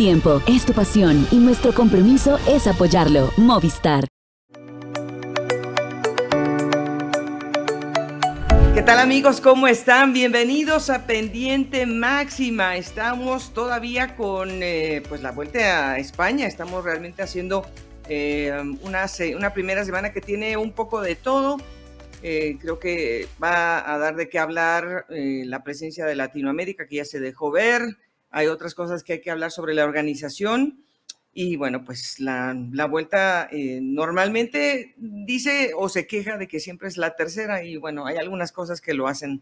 tiempo, es tu pasión y nuestro compromiso es apoyarlo. Movistar. ¿Qué tal amigos? ¿Cómo están? Bienvenidos a Pendiente Máxima. Estamos todavía con eh, pues la vuelta a España. Estamos realmente haciendo eh, una, una primera semana que tiene un poco de todo. Eh, creo que va a dar de qué hablar la presencia de Latinoamérica, que ya se dejó ver. Hay otras cosas que hay que hablar sobre la organización. Y bueno, pues la, vuelta eh, normalmente dice o se queja de que siempre es la tercera y bueno, hay algunas cosas que lo hacen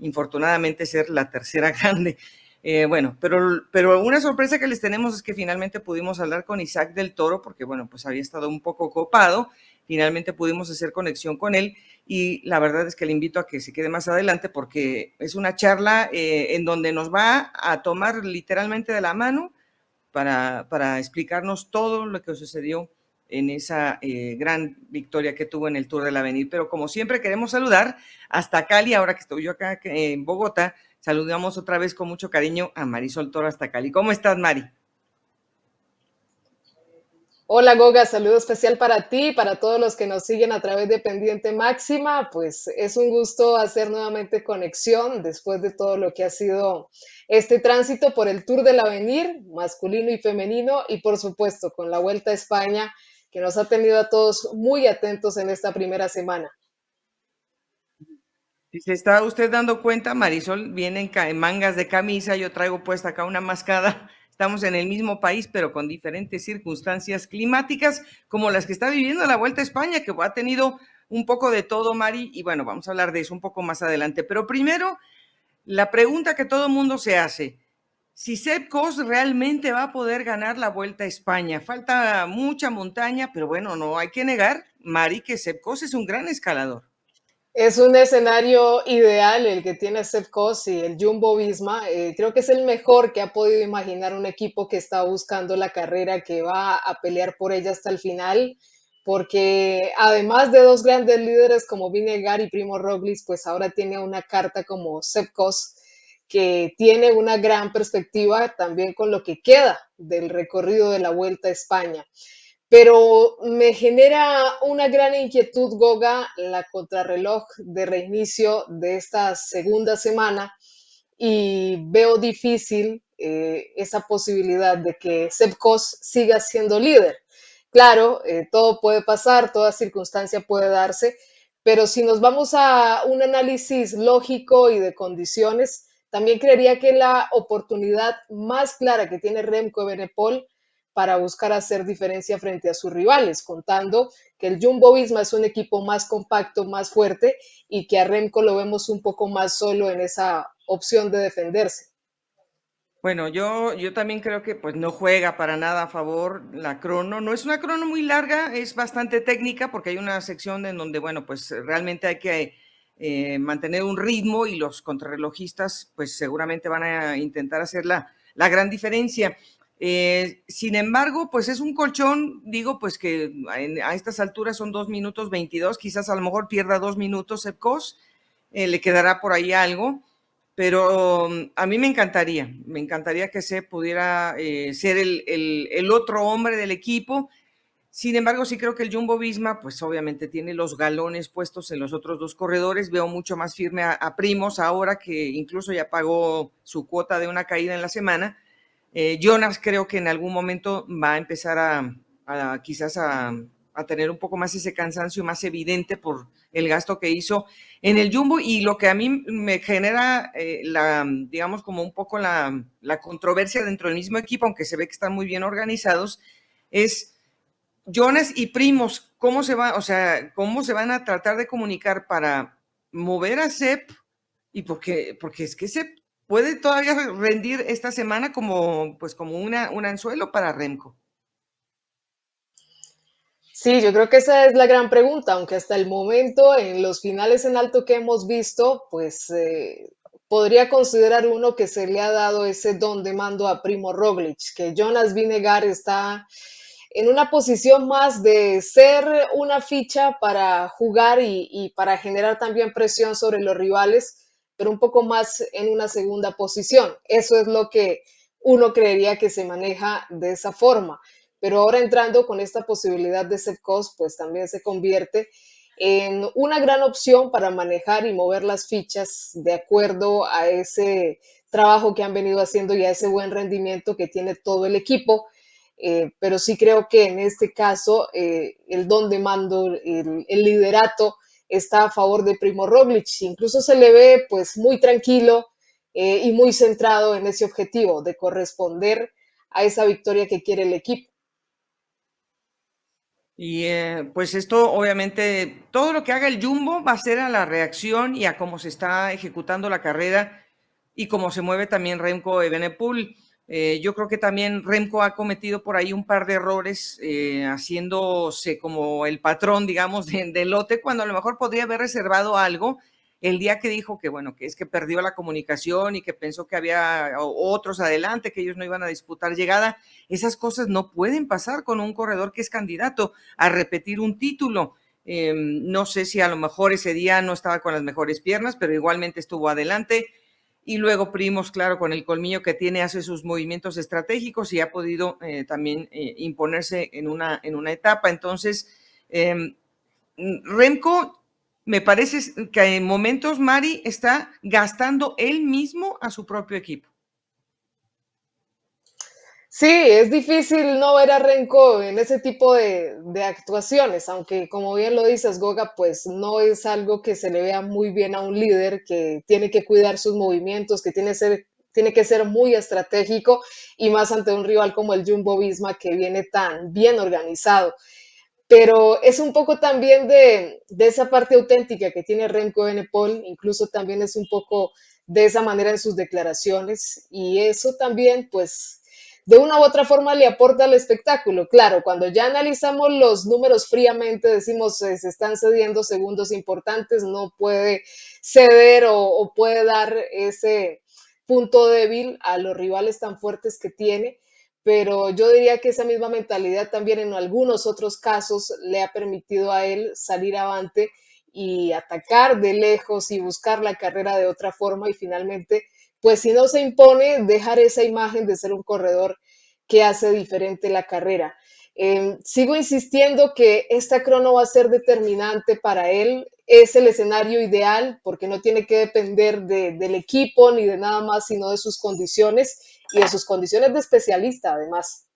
infortunadamente ser la tercera grande. Eh, bueno, pero, pero una sorpresa que les tenemos es que finalmente pudimos hablar con Isaac del Toro porque bueno, pues había estado un poco copado. Finalmente pudimos hacer conexión con él y la verdad es que le invito a que se quede más adelante porque es una charla eh, en donde nos va a tomar literalmente de la mano para, explicarnos todo lo que sucedió en esa eh, gran victoria que tuvo en el Tour del Avenir. Pero como siempre queremos saludar hasta Cali, ahora que estoy yo acá en Bogotá, saludamos otra vez con mucho cariño a Marisol Toro hasta Cali. ¿Cómo estás, Mari? Hola Goga, saludo especial para ti y para todos los que nos siguen a través de Pendiente Máxima. Pues es un gusto hacer nuevamente conexión después de todo lo que ha sido este tránsito por el Tour del Avenir, masculino y femenino, y por supuesto con la Vuelta a España, que nos ha tenido a todos muy atentos en esta primera semana. Si se está usted dando cuenta, Marisol viene en mangas de camisa, yo traigo puesta acá una mascada Estamos en el mismo país, pero con diferentes circunstancias climáticas, como las que está viviendo la Vuelta a España, que ha tenido un poco de todo, Mari, y bueno, vamos a hablar de eso un poco más adelante. Pero primero, la pregunta que todo mundo se hace, si Sepp realmente va a poder ganar la Vuelta a España. Falta mucha montaña, pero bueno, no hay que negar, Mari, que Sepp es un gran escalador. Es un escenario ideal el que tiene Steph y el Jumbo Visma. Eh, creo que es el mejor que ha podido imaginar un equipo que está buscando la carrera, que va a pelear por ella hasta el final, porque además de dos grandes líderes como Vinegar y Primo Roglic, pues ahora tiene una carta como Sepp que tiene una gran perspectiva también con lo que queda del recorrido de la Vuelta a España pero me genera una gran inquietud, Goga, la contrarreloj de reinicio de esta segunda semana y veo difícil eh, esa posibilidad de que Sepkos siga siendo líder. Claro, eh, todo puede pasar, toda circunstancia puede darse, pero si nos vamos a un análisis lógico y de condiciones, también creería que la oportunidad más clara que tiene Remco Benepol para buscar hacer diferencia frente a sus rivales, contando que el Jumbo Visma es un equipo más compacto, más fuerte y que a Remco lo vemos un poco más solo en esa opción de defenderse. Bueno, yo, yo también creo que pues no juega para nada a favor la crono. No es una crono muy larga, es bastante técnica porque hay una sección en donde, bueno, pues realmente hay que eh, mantener un ritmo y los contrarrelojistas pues seguramente van a intentar hacer la, la gran diferencia. Eh, sin embargo, pues es un colchón, digo, pues que a estas alturas son dos minutos 22, quizás a lo mejor pierda dos minutos Epcos, eh, le quedará por ahí algo, pero um, a mí me encantaría, me encantaría que se pudiera eh, ser el, otro hombre del equipo. Sin embargo, sí creo que el Jumbo Visma, pues obviamente tiene los galones puestos en los otros dos corredores. Veo mucho más firme a Primos ahora que incluso ya pagó su cuota de una caída en la semana eh, Jonas creo que en algún momento va a empezar a, quizás a, tener un poco más ese cansancio más evidente por el gasto que hizo en el Jumbo y lo que a mí me genera eh, la, digamos, como un poco la, controversia dentro del mismo equipo, aunque se ve que están muy bien organizados, es Jonas y Primos, ¿cómo se va, o sea, cómo se van a tratar de comunicar para mover a Sep? Y porque, porque es que Sep puede todavía rendir esta semana como, pues como una, un anzuelo para Remco. Sí, yo creo que esa es la gran pregunta, aunque hasta el momento en los finales en alto que hemos visto, pues eh, podría considerar uno que se le ha dado ese don de mando a Primo Roglic, que Jonas Vinegar está en una posición más de ser una ficha para jugar y para generar también presión sobre los rivales pero un poco más en una segunda posición. Eso es lo que uno creería que se maneja de esa forma. Pero ahora entrando con esta posibilidad de set cost, pues también se convierte en una gran opción para manejar y mover las fichas de acuerdo a ese trabajo que han venido haciendo y a ese buen rendimiento que tiene todo el equipo. Eh, pero sí creo que en este caso eh, el don de mando, el, liderato está a favor de Primo Roglic. Incluso se le ve pues muy tranquilo eh, y muy centrado en ese objetivo de corresponder a esa victoria que quiere el equipo. Y pues esto obviamente, todo lo que haga el Jumbo va a ser a la reacción y a cómo se está ejecutando la carrera y cómo se mueve también Remco Evenepoel. Eh, yo creo que también Remco ha cometido por ahí un par de errores, eh, haciéndose como el patrón, digamos, de, lote, cuando a lo mejor podría haber reservado algo el día que dijo que, bueno, que es que perdió la comunicación y que pensó que había otros adelante, que ellos no iban a disputar llegada. Esas cosas no pueden pasar con un corredor que es candidato a repetir un título. Em, no sé si a lo mejor ese día no estaba con las mejores piernas, pero igualmente estuvo adelante y luego Primos, claro, con el colmillo que tiene, hace sus movimientos estratégicos y ha podido eh, también eh, imponerse en una, en una etapa. Entonces, em, Remco, me parece que en momentos Mari está gastando él mismo a su propio equipo. Sí, es difícil no ver a Renko en ese tipo de, actuaciones, aunque como bien lo dices, Goga, pues no es algo que se le vea muy bien a un líder que tiene que cuidar sus movimientos, que tiene, ser, tiene que ser muy estratégico y más ante un rival como el Jumbo Visma que viene tan bien organizado. Pero es un poco también de, esa parte auténtica que tiene Renko Benepol, incluso también es un poco de esa manera en sus declaraciones y eso también pues de una u otra forma le aporta al espectáculo. Claro, cuando ya analizamos los números fríamente, decimos eh, se están cediendo segundos importantes, no puede ceder o, puede dar ese punto débil a los rivales tan fuertes que tiene pero yo diría que esa misma mentalidad también en algunos otros casos le ha permitido a él salir avante y atacar de lejos y buscar la carrera de otra forma y finalmente pues si no se impone, dejar esa imagen de ser un corredor que hace diferente la carrera. Em, sigo insistiendo que esta crono va a ser determinante para él. Es el escenario ideal porque no tiene que depender del equipo ni de nada más, sino de sus condiciones y de sus condiciones de especialista, además.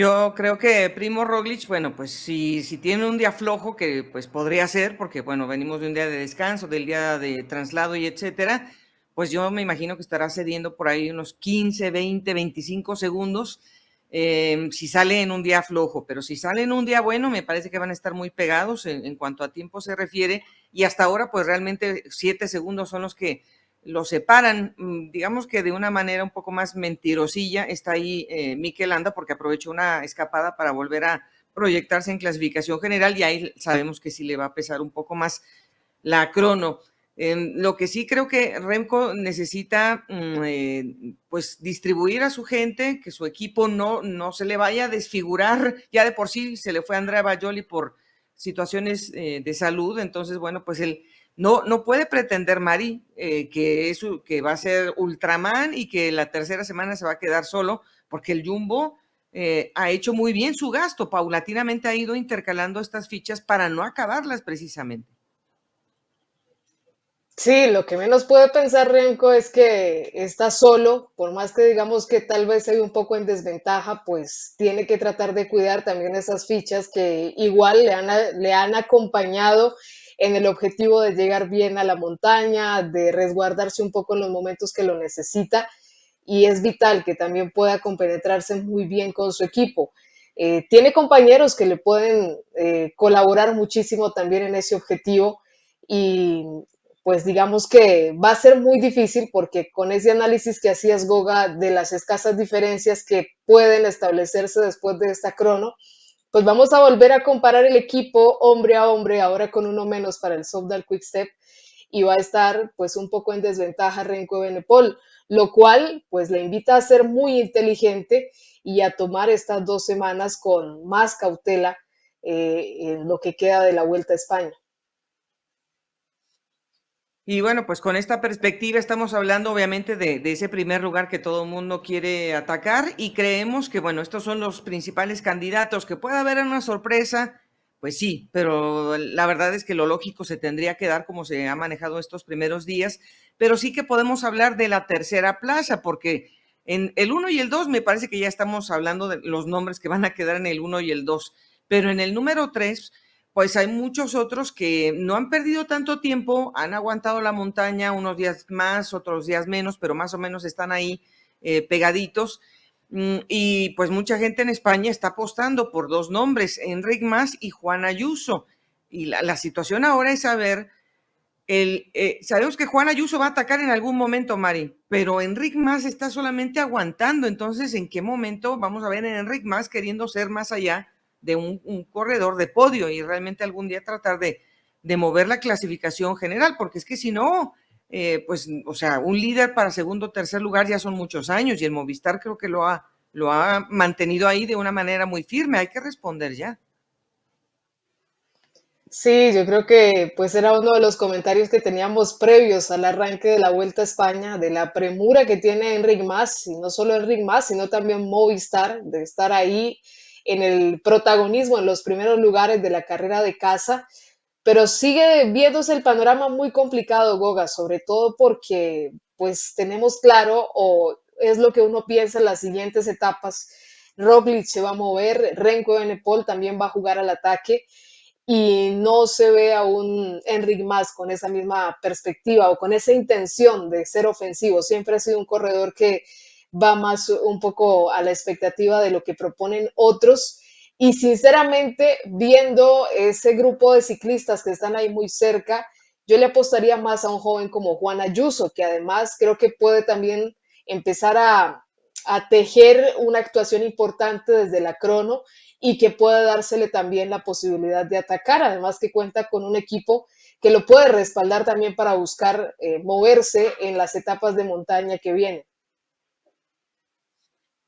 Yo creo que Primo Roglic, bueno, pues si, si tiene un día flojo, que pues podría ser, porque bueno, venimos de un día de descanso, del día de traslado y etcétera, pues yo me imagino que estará cediendo por ahí unos 15, 20, 25 segundos em, si sale en un día flojo, pero si sale en un día bueno, me parece que van a estar muy pegados en, en cuanto a tiempo se refiere. Y hasta ahora pues realmente siete segundos son los que lo separan, mm, digamos que de una manera un poco más mentirosilla, está ahí eh, Mikel Anda porque aprovechó una escapada para volver a proyectarse en clasificación general y ahí sabemos que sí le va a pesar un poco más la crono. lo que sí creo que Remco necesita mm, eh, pues distribuir a su gente, que su equipo no, no se le vaya a desfigurar, ya de por sí se le fue a Andrea Bajoli por situaciones eh, de salud, entonces bueno, pues el no, no puede pretender Mari eh, que, que va a ser Ultraman y que la tercera semana se va a quedar solo, porque el Jumbo eh, ha hecho muy bien su gasto, paulatinamente ha ido intercalando estas fichas para no acabarlas precisamente. Sí, lo que menos puede pensar Renko es que está solo, por más que digamos que tal vez hay un poco en desventaja, pues tiene que tratar de cuidar también esas fichas que igual le han, le han acompañado en el objetivo de llegar bien a la montaña, de resguardarse un poco en los momentos que lo necesita y es vital que también pueda compenetrarse muy bien con su equipo. Eh, tiene compañeros que le pueden eh, colaborar muchísimo también en ese objetivo y pues digamos que va a ser muy difícil porque con ese análisis que hacías Goga de las escasas diferencias que pueden establecerse después de esta crono, pues vamos a volver a comparar el equipo hombre a hombre, ahora con uno menos para el Softdal Quick Step, y va a estar pues un poco en desventaja Renko Benepol, lo cual pues le invita a ser muy inteligente y a tomar estas dos semanas con más cautela eh, en lo que queda de la Vuelta a España. Y bueno, pues con esta perspectiva estamos hablando obviamente de, ese primer lugar que todo el mundo quiere atacar y creemos que bueno, estos son los principales candidatos, que puede haber una sorpresa, pues sí, pero la verdad es que lo lógico se tendría que dar como se ha manejado estos primeros días, pero sí que podemos hablar de la tercera plaza, porque en el 1 y el 2 me parece que ya estamos hablando de los nombres que van a quedar en el 1 y el 2, pero en el número 3 pues hay muchos otros que no han perdido tanto tiempo, han aguantado la montaña unos días más, otros días menos, pero más o menos están ahí eh, pegaditos. Mm, y pues mucha gente en España está apostando por dos nombres, Enric Mas y Juan Ayuso. Y la, situación ahora es saber, el, eh, sabemos que Juan Ayuso va a atacar en algún momento, Mari, pero Enric Mas está solamente aguantando. Entonces, ¿en qué momento vamos a ver a Enric Mas queriendo ser más allá de un, corredor de podio y realmente algún día tratar de, mover la clasificación general, porque es que si no, eh, pues, o sea, un líder para segundo o tercer lugar ya son muchos años y el Movistar creo que lo ha, lo ha mantenido ahí de una manera muy firme. Hay que responder ya. Sí, yo creo que pues era uno de los comentarios que teníamos previos al arranque de la Vuelta a España, de la premura que tiene Enric Mas, y no solo Enric Mas, sino también Movistar, de estar ahí en el protagonismo en los primeros lugares de la carrera de casa, pero sigue viéndose el panorama muy complicado, Goga, sobre todo porque pues tenemos claro, o es lo que uno piensa en las siguientes etapas, Roglic se va a mover, Renko Benepol también va a jugar al ataque y no se ve a un Enric Mas con esa misma perspectiva o con esa intención de ser ofensivo. Siempre ha sido un corredor que va más un poco a la expectativa de lo que proponen otros. Y sinceramente, viendo ese grupo de ciclistas que están ahí muy cerca, yo le apostaría más a un joven como Juan Ayuso, que además creo que puede también empezar a, tejer una actuación importante desde la crono y que puede dársele también la posibilidad de atacar, además que cuenta con un equipo que lo puede respaldar también para buscar eh, moverse en las etapas de montaña que vienen.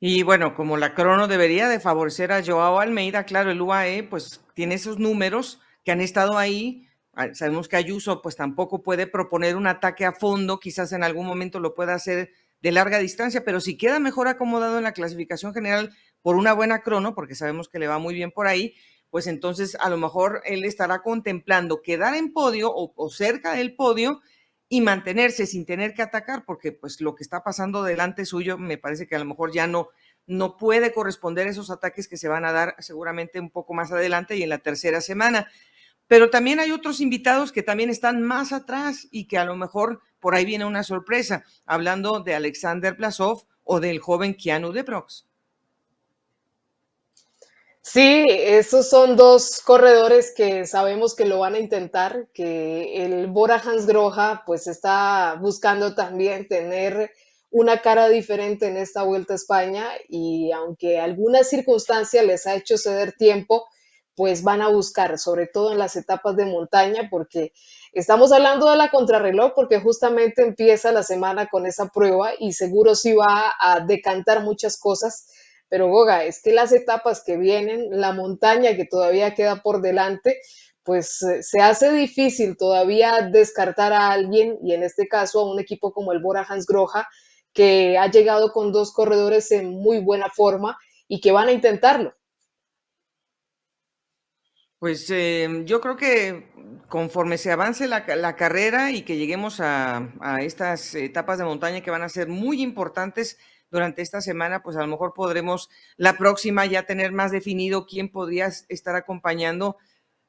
Y bueno, como la crono debería de favorecer a Joao Almeida, claro, el UAE pues tiene esos números que han estado ahí. Ah, sabemos que Ayuso pues tampoco puede proponer un ataque a fondo, quizás en algún momento lo pueda hacer de larga distancia, pero si queda mejor acomodado en la clasificación general por una buena crono, porque sabemos que le va muy bien por ahí, pues entonces a lo mejor él estará contemplando quedar en podio o, o cerca del podio y mantenerse sin tener que atacar, porque pues lo que está pasando delante suyo me parece que a lo mejor ya no, no puede corresponder a esos ataques que se van a dar seguramente un poco más adelante y en la tercera semana. Pero también hay otros invitados que también están más atrás y que a lo mejor por ahí viene una sorpresa, hablando de Alexander Blasov o del joven Keanu de Prox. Sí, esos son dos corredores que sabemos que lo van a intentar, que el Bora Hansgrohe pues está buscando también tener una cara diferente en esta Vuelta a España y aunque alguna circunstancia les ha hecho ceder tiempo, pues van a buscar, sobre todo en las etapas de montaña, porque estamos hablando de la contrarreloj, porque justamente empieza la semana con esa prueba y seguro sí va a decantar muchas cosas pero Goga, es que las etapas que vienen, la montaña que todavía queda por delante, pues eh, se hace difícil todavía descartar a alguien y en este caso a un equipo como el Bora Hansgrohe que ha llegado con dos corredores en muy buena forma y que van a intentarlo. Pues em, yo creo que conforme se avance la, carrera y que lleguemos a, estas etapas de montaña que van a ser muy importantes, durante esta semana, pues a lo mejor podremos la próxima ya tener más definido quién podría estar acompañando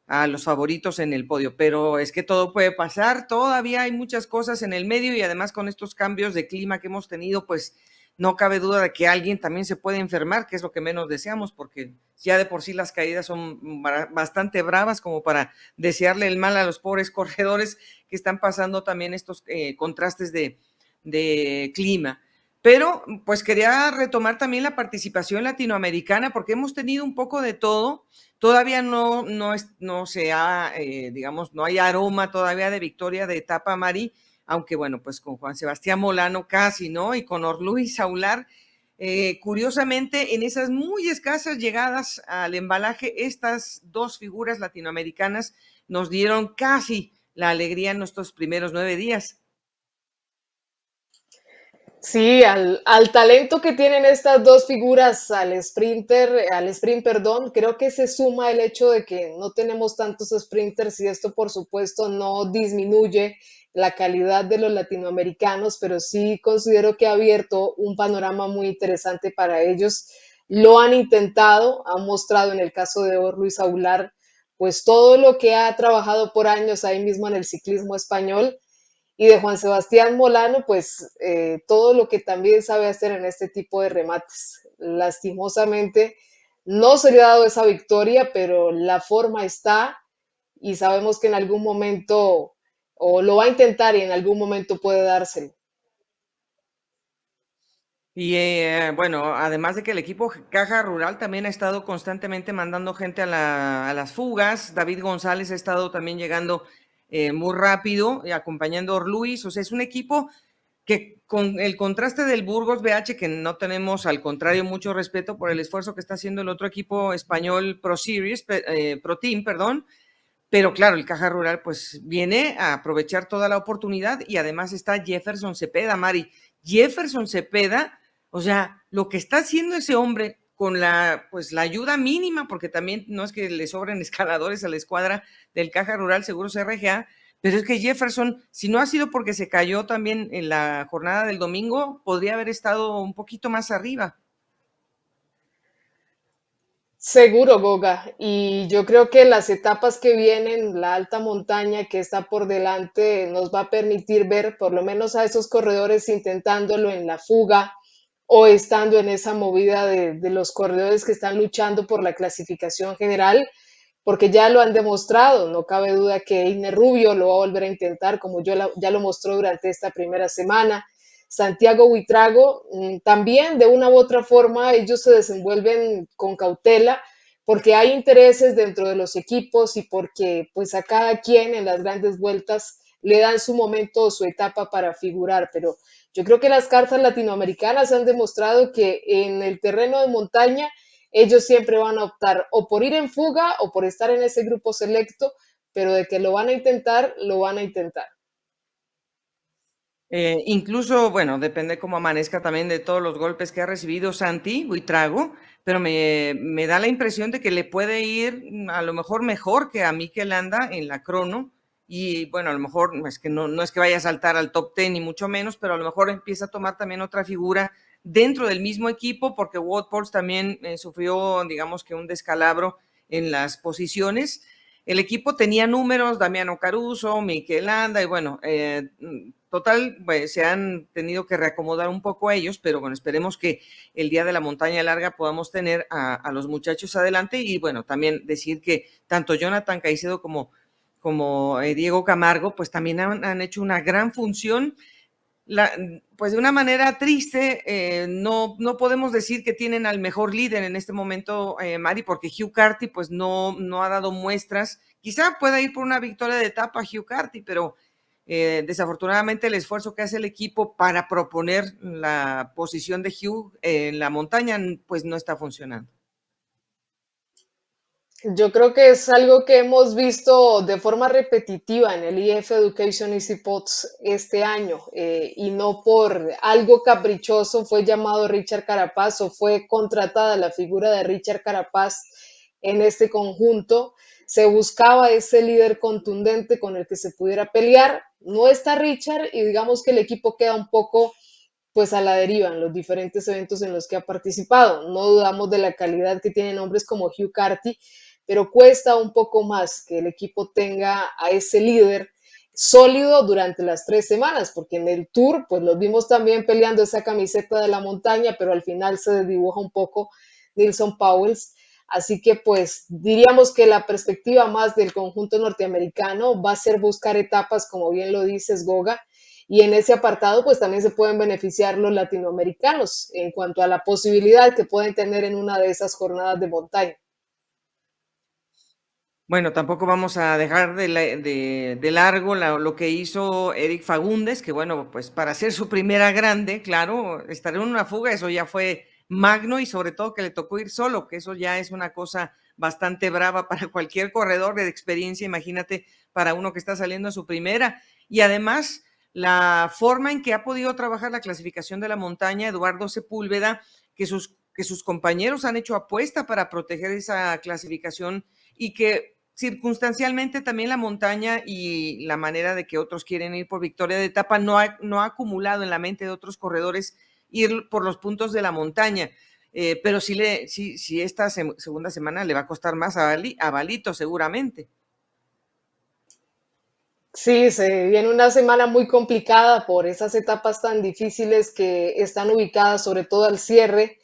a los favoritos en el podio. Pero es que todo puede pasar, todavía hay muchas cosas en el medio y además con estos cambios de clima que hemos tenido, pues no cabe duda de que alguien también se puede enfermar, que es lo que menos deseamos, porque ya de por sí las caídas son bastante bravas como para desearle el mal a los pobres corredores que están pasando también estos eh, contrastes de, de clima. Pero pues quería retomar también la participación latinoamericana porque hemos tenido un poco de todo. Todavía no, no, es, no se ha, eh, digamos, no hay aroma todavía de victoria de etapa Mari, aunque bueno, pues con Juan Sebastián Molano casi, ¿no? Y con Luis Saular. Eh, curiosamente, en esas muy escasas llegadas al embalaje, estas dos figuras latinoamericanas nos dieron casi la alegría en nuestros primeros nueve días. Sí, al, al, talento que tienen estas dos figuras, al sprinter, al sprint, perdón, creo que se suma el hecho de que no tenemos tantos sprinters y esto por supuesto no disminuye la calidad de los latinoamericanos, pero sí considero que ha abierto un panorama muy interesante para ellos. Lo han intentado, han mostrado en el caso de Luis Aular, pues todo lo que ha trabajado por años ahí mismo en el ciclismo español y de Juan Sebastián Molano, pues eh, todo lo que también sabe hacer en este tipo de remates. Lastimosamente, no se le ha dado esa victoria, pero la forma está y sabemos que en algún momento, o lo va a intentar y en algún momento puede dárselo. Y eh, bueno, además de que el equipo Caja Rural también ha estado constantemente mandando gente a, a las fugas, David González ha estado también llegando eh, muy rápido, y acompañando a Luis. O sea, es un equipo que con el contraste del Burgos BH, que no tenemos al contrario mucho respeto por el esfuerzo que está haciendo el otro equipo español Pro Series, eh, Pro Team, perdón, pero claro, el Caja Rural pues viene a aprovechar toda la oportunidad y además está Jefferson Cepeda, Mari. Jefferson Cepeda, o sea, lo que está haciendo ese hombre con la, pues, la ayuda mínima, porque también no es que le sobren escaladores a la escuadra del Caja Rural Seguros RGA, pero es que Jefferson, si no ha sido porque se cayó también en la jornada del domingo, podría haber estado un poquito más arriba. Seguro, Goga. Y yo creo que las etapas que vienen, la alta montaña que está por delante, nos va a permitir ver por lo menos a esos corredores intentándolo en la fuga, o estando en esa movida de, los corredores que están luchando por la clasificación general, porque ya lo han demostrado, no cabe duda que Ine Rubio lo va a volver a intentar, como yo ya lo mostró durante esta primera semana. Santiago Huitrago, mm, también de una u otra forma ellos se desenvuelven con cautela porque hay intereses dentro de los equipos y porque pues a cada quien en las grandes vueltas le dan su momento o su etapa para figurar, pero yo creo que las cartas latinoamericanas han demostrado que en el terreno de montaña ellos siempre van a optar o por ir en fuga o por estar en ese grupo selecto, pero de que lo van a intentar, lo van a intentar. Eh, incluso, bueno, depende cómo amanezca también de todos los golpes que ha recibido Santi Buitrago, pero me, me, da la impresión de que le puede ir a lo mejor mejor que a Mikel Anda en la crono, y bueno, a lo mejor es que no, no es que vaya a saltar al top 10 ni mucho menos, pero a lo mejor empieza a tomar también otra figura dentro del mismo equipo, porque Watford también eh, sufrió, digamos que un descalabro en las posiciones. El equipo tenía números, Damiano Caruso, Miquel Anda, y bueno, eh, total, pues, se han tenido que reacomodar un poco ellos, pero bueno, esperemos que el día de la montaña larga podamos tener a, a los muchachos adelante y bueno, también decir que tanto Jonathan Caicedo como como eh, Diego Camargo, pues también han, hecho una gran función. pues de una manera triste, eh, no, no podemos decir que tienen al mejor líder en este momento, eh, Mari, porque Hugh Carty pues no, no ha dado muestras. Quizá pueda ir por una victoria de etapa Hugh Carty, pero desafortunadamente el esfuerzo que hace el equipo para proponer la posición de Hugh en la montaña pues no está funcionando. Yo creo que es algo que hemos visto de forma repetitiva en el IF Education Easy Pots este año eh, y no por algo caprichoso fue llamado Richard Carapaz o fue contratada la figura de Richard Carapaz en este conjunto. Se buscaba ese líder contundente con el que se pudiera pelear. No está Richard y digamos que el equipo queda un poco pues a la deriva en los diferentes eventos en los que ha participado. No dudamos de la calidad que tienen hombres como Hugh Carty, pero cuesta un poco más que el equipo tenga a ese líder sólido durante las tres semanas, porque en el tour, pues los vimos también peleando esa camiseta de la montaña, pero al final se dibuja un poco Nilson Powells. Así que pues diríamos que la perspectiva más del conjunto norteamericano va a ser buscar etapas, como bien lo dices, Goga, y en ese apartado pues también se pueden beneficiar los latinoamericanos en cuanto a la posibilidad que pueden tener en una de esas jornadas de montaña. Bueno, tampoco vamos a dejar de, largo lo que hizo Eric Fagundes, que bueno, pues para hacer su primera grande, claro, estar en una fuga, eso ya fue magno y sobre todo que le tocó ir solo, que eso ya es una cosa bastante brava para cualquier corredor de experiencia, imagínate para uno que está saliendo a su primera. Y además, la forma en que ha podido trabajar la clasificación de la montaña, Eduardo Sepúlveda, que sus, que sus compañeros han hecho apuesta para proteger esa clasificación y que circunstancialmente también la montaña y la manera de que otros quieren ir por victoria de etapa no ha, no ha acumulado en la mente de otros corredores ir por los puntos de la montaña. Eh, pero sí, le, sí, sí esta segunda semana le va a costar más a, a Balito seguramente. Sí, se viene una semana muy complicada por esas etapas tan difíciles que están ubicadas sobre todo al cierre,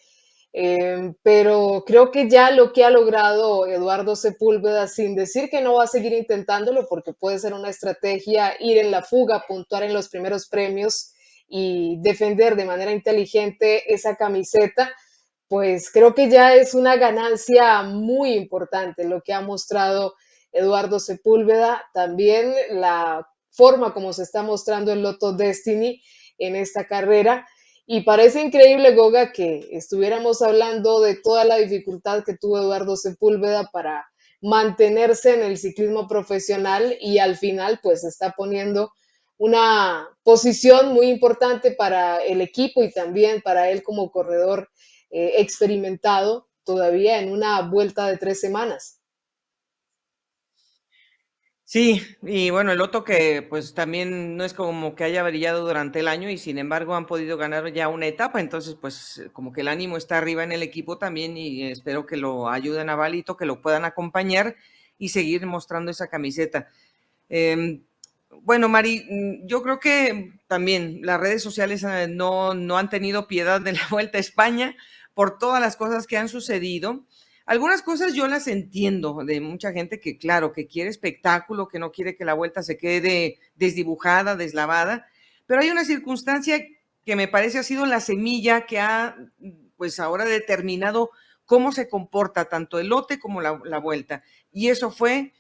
eh, pero creo que ya lo que ha logrado Eduardo Sepúlveda, sin decir que no va a seguir intentándolo, porque puede ser una estrategia ir en la fuga, puntuar en los primeros premios y defender de manera inteligente esa camiseta, pues creo que ya es una ganancia muy importante lo que ha mostrado Eduardo Sepúlveda, también la forma como se está mostrando el Loto Destiny en esta carrera. Y parece increíble, Goga, que estuviéramos hablando de toda la dificultad que tuvo Eduardo Sepúlveda para mantenerse en el ciclismo profesional y al final pues está poniendo una posición muy importante para el equipo y también para él como corredor eh, experimentado todavía en una vuelta de tres semanas. Sí, y bueno, el otro que pues también no es como que haya brillado durante el año y sin embargo han podido ganar ya una etapa, entonces pues como que el ánimo está arriba en el equipo también y espero que lo ayuden a Balito, que lo puedan acompañar y seguir mostrando esa camiseta. Em, bueno, Mari, mm, yo creo que también las redes sociales eh, no, no han tenido piedad de la Vuelta a España por todas las cosas que han sucedido. Algunas cosas yo las entiendo de mucha gente que, claro, que quiere espectáculo, que no quiere que la vuelta se quede desdibujada, deslavada, pero hay una circunstancia que me parece ha sido la semilla que ha, pues ahora determinado cómo se comporta tanto el lote como la, vuelta. Y eso fue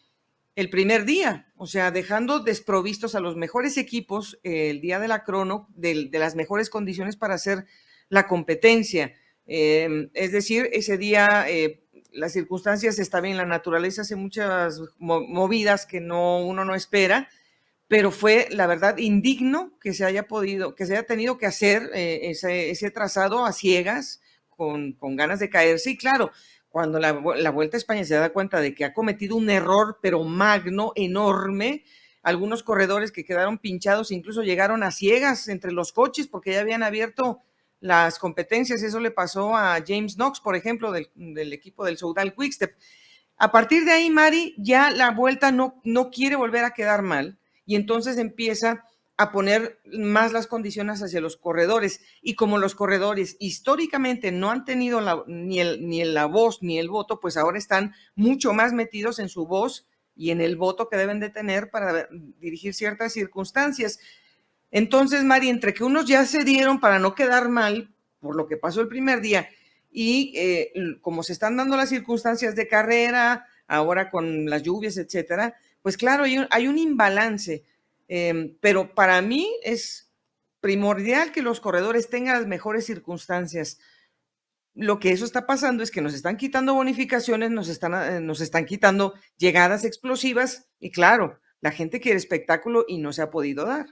el primer día, o sea, dejando desprovistos a los mejores equipos el día de la crono, de, las mejores condiciones para hacer la competencia. Eh, es decir, ese día eh, las circunstancias está bien, la naturaleza hace muchas movidas que no, uno no espera, pero fue la verdad indigno que se haya podido, que se haya tenido que hacer eh, ese, ese, trazado a ciegas, con, con, ganas de caerse. Y claro, cuando la, la, Vuelta a España se da cuenta de que ha cometido un error, pero magno, enorme, algunos corredores que quedaron pinchados incluso llegaron a ciegas entre los coches porque ya habían abierto las competencias. Eso le pasó a James Knox, por ejemplo, del, equipo del Soudal Quickstep. A partir de ahí, Mari, ya la vuelta no, no quiere volver a quedar mal y entonces empieza a poner más las condiciones hacia los corredores. Y como los corredores históricamente no han tenido ni, el, ni la voz ni el voto, pues ahora están mucho más metidos en su voz y en el voto que deben de tener para dirigir ciertas circunstancias. Entonces, Mari, entre que unos ya se dieron para no quedar mal por lo que pasó el primer día y eh, como se están dando las circunstancias de carrera, ahora con las lluvias, etcétera, pues claro, hay un, imbalance. Em, pero para mí es primordial que los corredores tengan las mejores circunstancias. Lo que eso está pasando es que nos están quitando bonificaciones, nos están, eh, nos están quitando llegadas explosivas y claro, la gente quiere espectáculo y no se ha podido dar.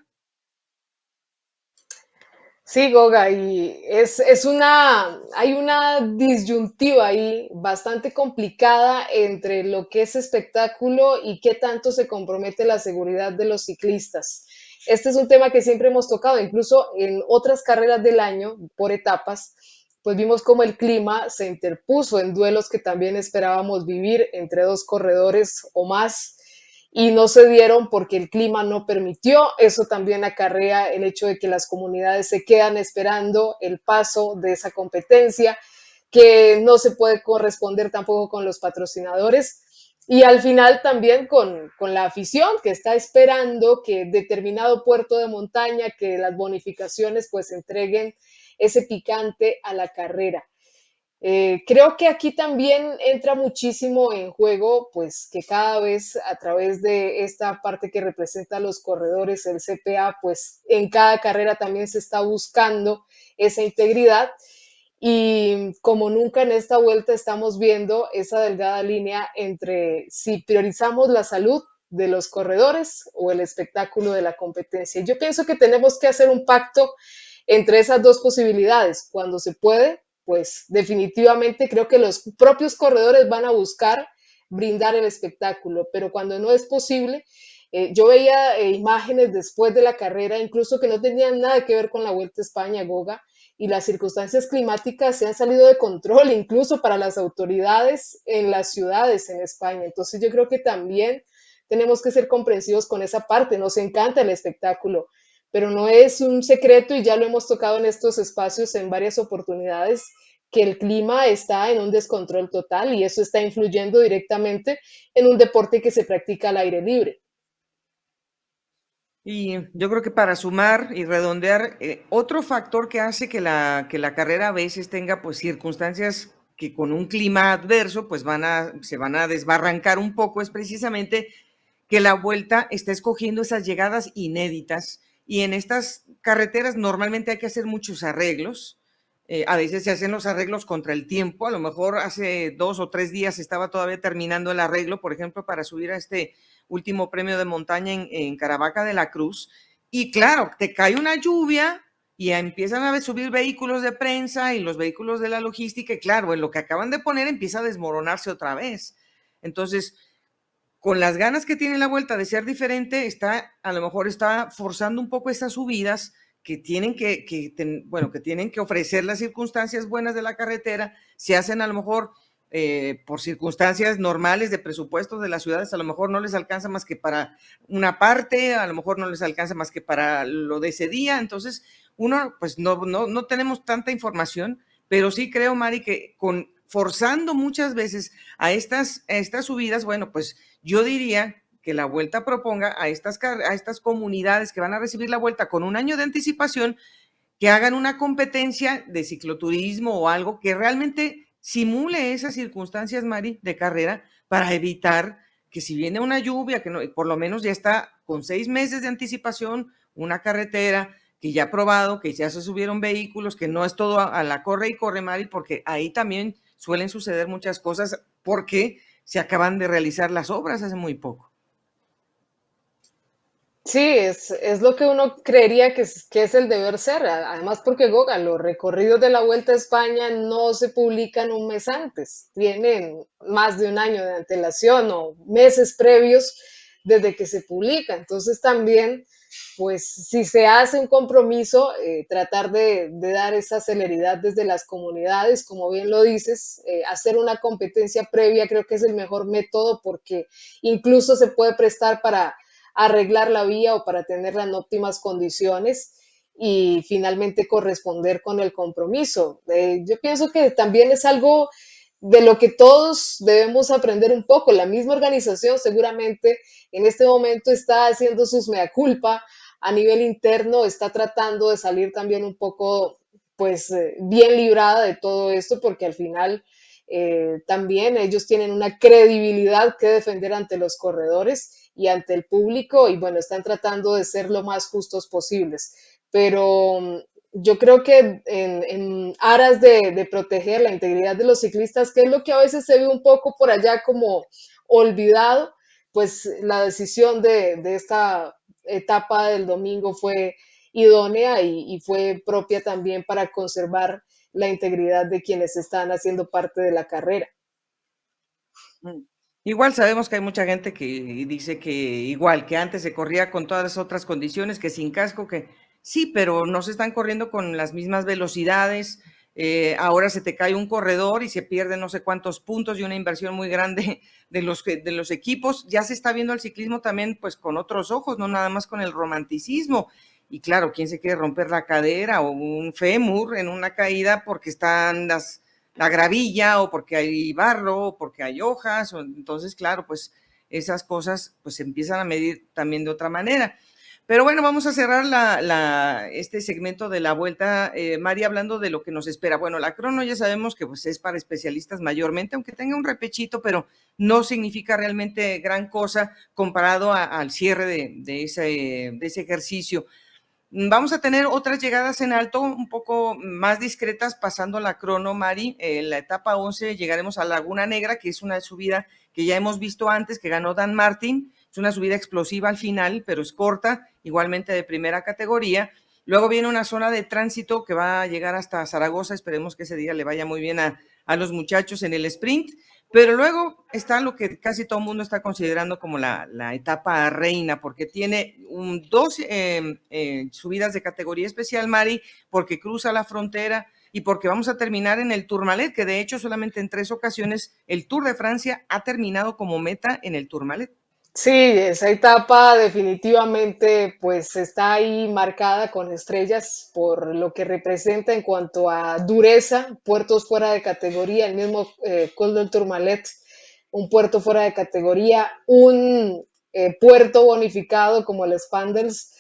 Sí, Goga, y es, es, una, hay una disyuntiva ahí bastante complicada entre lo que es espectáculo y qué tanto se compromete la seguridad de los ciclistas. Este es un tema que siempre hemos tocado, incluso en otras carreras del año, por etapas, pues vimos cómo el clima se interpuso en duelos que también esperábamos vivir entre dos corredores o más y no se dieron porque el clima no permitió. Eso también acarrea el hecho de que las comunidades se quedan esperando el paso de esa competencia, que no se puede corresponder tampoco con los patrocinadores. Y al final también con, con la afición que está esperando que determinado puerto de montaña, que las bonificaciones pues entreguen ese picante a la carrera. Eh, creo que aquí también entra muchísimo en juego, pues que cada vez a través de esta parte que representa los corredores, el CPA, pues en cada carrera también se está buscando esa integridad. y como nunca en esta vuelta estamos viendo esa delgada línea entre si priorizamos la salud de los corredores o el espectáculo de la competencia. Yo pienso que tenemos que hacer un pacto entre esas dos posibilidades. Cuando se puede, pues definitivamente creo que los propios corredores van a buscar brindar el espectáculo, pero cuando no es posible, eh, yo veía eh, imágenes después de la carrera, incluso que no tenían nada que ver con la Vuelta a España, Goga, y las circunstancias climáticas se han salido de control, incluso para las autoridades en las ciudades en España. Entonces yo creo que también tenemos que ser comprensivos con esa parte. Nos encanta el espectáculo, pero no es un secreto y ya lo hemos tocado en estos espacios en varias oportunidades que el clima está en un descontrol total y eso está influyendo directamente en un deporte que se practica al aire libre. Y yo creo que para sumar y redondear, eh, otro factor que hace que la, que la carrera a veces tenga pues circunstancias que con un clima adverso pues van a, se van a desbarrancar un poco es precisamente que la vuelta está escogiendo esas llegadas inéditas y en estas carreteras normalmente hay que hacer muchos arreglos. Eh, a veces se hacen los arreglos contra el tiempo. A lo mejor hace dos o tres días estaba todavía terminando el arreglo, por ejemplo, para subir a este último premio de montaña en, en Caravaca de la Cruz. Y claro, te cae una lluvia y empiezan a subir vehículos de prensa y los vehículos de la logística. Y claro, en lo que acaban de poner empieza a desmoronarse otra vez. Entonces, con las ganas que tiene la vuelta de ser diferente, está, a lo mejor está forzando un poco estas subidas que tienen que, bueno, que tienen que ofrecer las circunstancias buenas de la carretera, se hacen a lo mejor eh, por circunstancias normales de presupuestos de las ciudades, a lo mejor no les alcanza más que para una parte, a lo mejor no les alcanza más que para lo de ese día, entonces uno, pues no, no, no tenemos tanta información, pero sí creo, Mari, que con forzando muchas veces a estas, a estas subidas, bueno, pues yo diría que la vuelta proponga a estas, a estas comunidades que van a recibir la vuelta con un año de anticipación, que hagan una competencia de cicloturismo o algo que realmente simule esas circunstancias, Mari, de carrera para evitar que si viene una lluvia, que no, por lo menos ya está con seis meses de anticipación, una carretera que ya ha probado, que ya se subieron vehículos, que no es todo a, a la corre y corre, Mari, porque ahí también suelen suceder muchas cosas. Porque se acaban de realizar las obras hace muy poco. Sí, es, es lo que uno creería que es, que es el deber ser. Además, porque Goga, los recorridos de la Vuelta a España no se publican un mes antes, tienen más de un año de antelación o meses previos desde que se publica. Entonces, también pues si se hace un compromiso, eh, tratar de, dar esa celeridad desde las comunidades, como bien lo dices, eh, hacer una competencia previa creo que es el mejor método porque incluso se puede prestar para arreglar la vía o para tenerla en óptimas condiciones y finalmente corresponder con el compromiso. Eh, yo pienso que también es algo de lo que todos debemos aprender un poco. La misma organización seguramente en este momento está haciendo sus mea culpa a nivel interno, está tratando de salir también un poco, pues, eh, bien librada de todo esto, porque al final eh, también ellos tienen una credibilidad que defender ante los corredores y ante el público, y bueno, están tratando de ser lo más justos posibles. Pero yo creo que en, aras de, proteger la integridad de los ciclistas, que es lo que a veces se ve un poco por allá como olvidado, pues la decisión de, esta etapa del domingo fue idónea y, fue propia también para conservar la integridad de quienes están haciendo parte de la carrera. Mm. Igual sabemos que hay mucha gente que dice que igual que antes se corría con todas las otras condiciones, que sin casco, que Sí, pero no se están corriendo con las mismas velocidades. Eh, ahora se te cae un corredor y se pierden no sé cuántos puntos y una inversión muy grande de los, de los equipos. Ya se está viendo el ciclismo también pues con otros ojos, no nada más con el romanticismo. Y claro, ¿quién se quiere romper la cadera o un fémur en una caída porque están las, la gravilla o porque hay barro o porque hay hojas? entonces, claro, pues esas cosas pues se empiezan a medir también de otra manera. Pero bueno, vamos a cerrar la, este segmento de la vuelta, eh, María, hablando de lo que nos espera. Bueno, la crono ya sabemos que pues, es para especialistas mayormente, aunque tenga un repechito, pero no significa realmente gran cosa comparado al cierre de, ese, de ese ejercicio. Vamos a tener otras llegadas en alto un poco más discretas pasando la crono, Mari. En la etapa 11 llegaremos a Laguna Negra, que es una subida que ya hemos visto antes, que ganó Dan Martin. Es una subida explosiva al final, pero es corta, igualmente de primera categoría. Luego viene una zona de tránsito que va a llegar hasta Zaragoza. Esperemos que ese día le vaya muy bien a, a los muchachos en el sprint. Pero luego está lo que casi todo el mundo está considerando como la, etapa reina, porque tiene dos em, eh, subidas de categoría especial, Mari, porque cruza la frontera y porque vamos a terminar en el Tourmalet, que de hecho solamente en tres ocasiones el Tour de Francia ha terminado como meta en el Tourmalet. Sí, esa etapa definitivamente pues está ahí marcada con estrellas por lo que representa en cuanto a dureza, puertos fuera de categoría, el mismo eh, Col del Tourmalet, un puerto fuera de categoría, un eh, puerto bonificado como el Spandels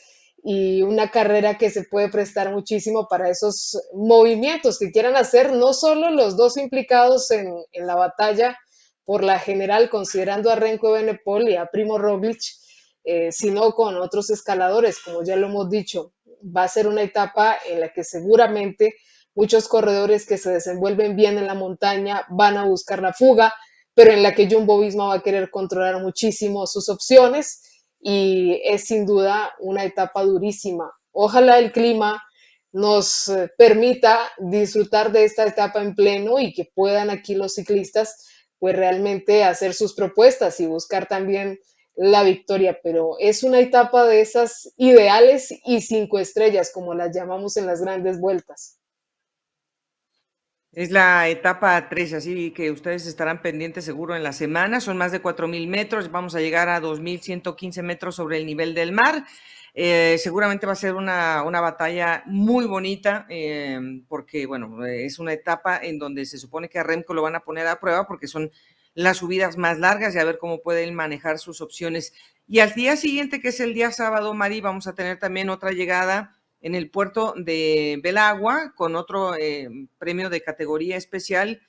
y una carrera que se puede prestar muchísimo para esos movimientos que quieran hacer no solo los dos implicados en, en la batalla, por la general, considerando a Renko Benepol y a Primo Roglic, eh, sino con otros escaladores, como ya lo hemos dicho. Va a ser una etapa en la que seguramente muchos corredores que se desenvuelven bien en la montaña van a buscar la fuga, pero en la que Jumbo Visma va a querer controlar muchísimo sus opciones y es sin duda una etapa durísima. Ojalá el clima nos eh, permita disfrutar de esta etapa en pleno y que puedan aquí los ciclistas pues realmente hacer sus propuestas y buscar también la victoria, pero es una etapa de esas ideales y cinco estrellas, como las llamamos en las grandes vueltas. Es la etapa 3, así que ustedes estarán pendientes seguro en la semana. Son más de 4.000 metros, vamos a llegar a 2.115 metros sobre el nivel del mar. Eh, seguramente va a ser una, batalla muy bonita eh, porque, bueno, es una etapa en donde se supone que a Remco lo van a poner a prueba porque son las subidas más largas y a ver cómo pueden manejar sus opciones. Y al día siguiente, que es el día sábado, Mari, vamos a tener también otra llegada en el puerto de Belagua con otro eh, premio de categoría especial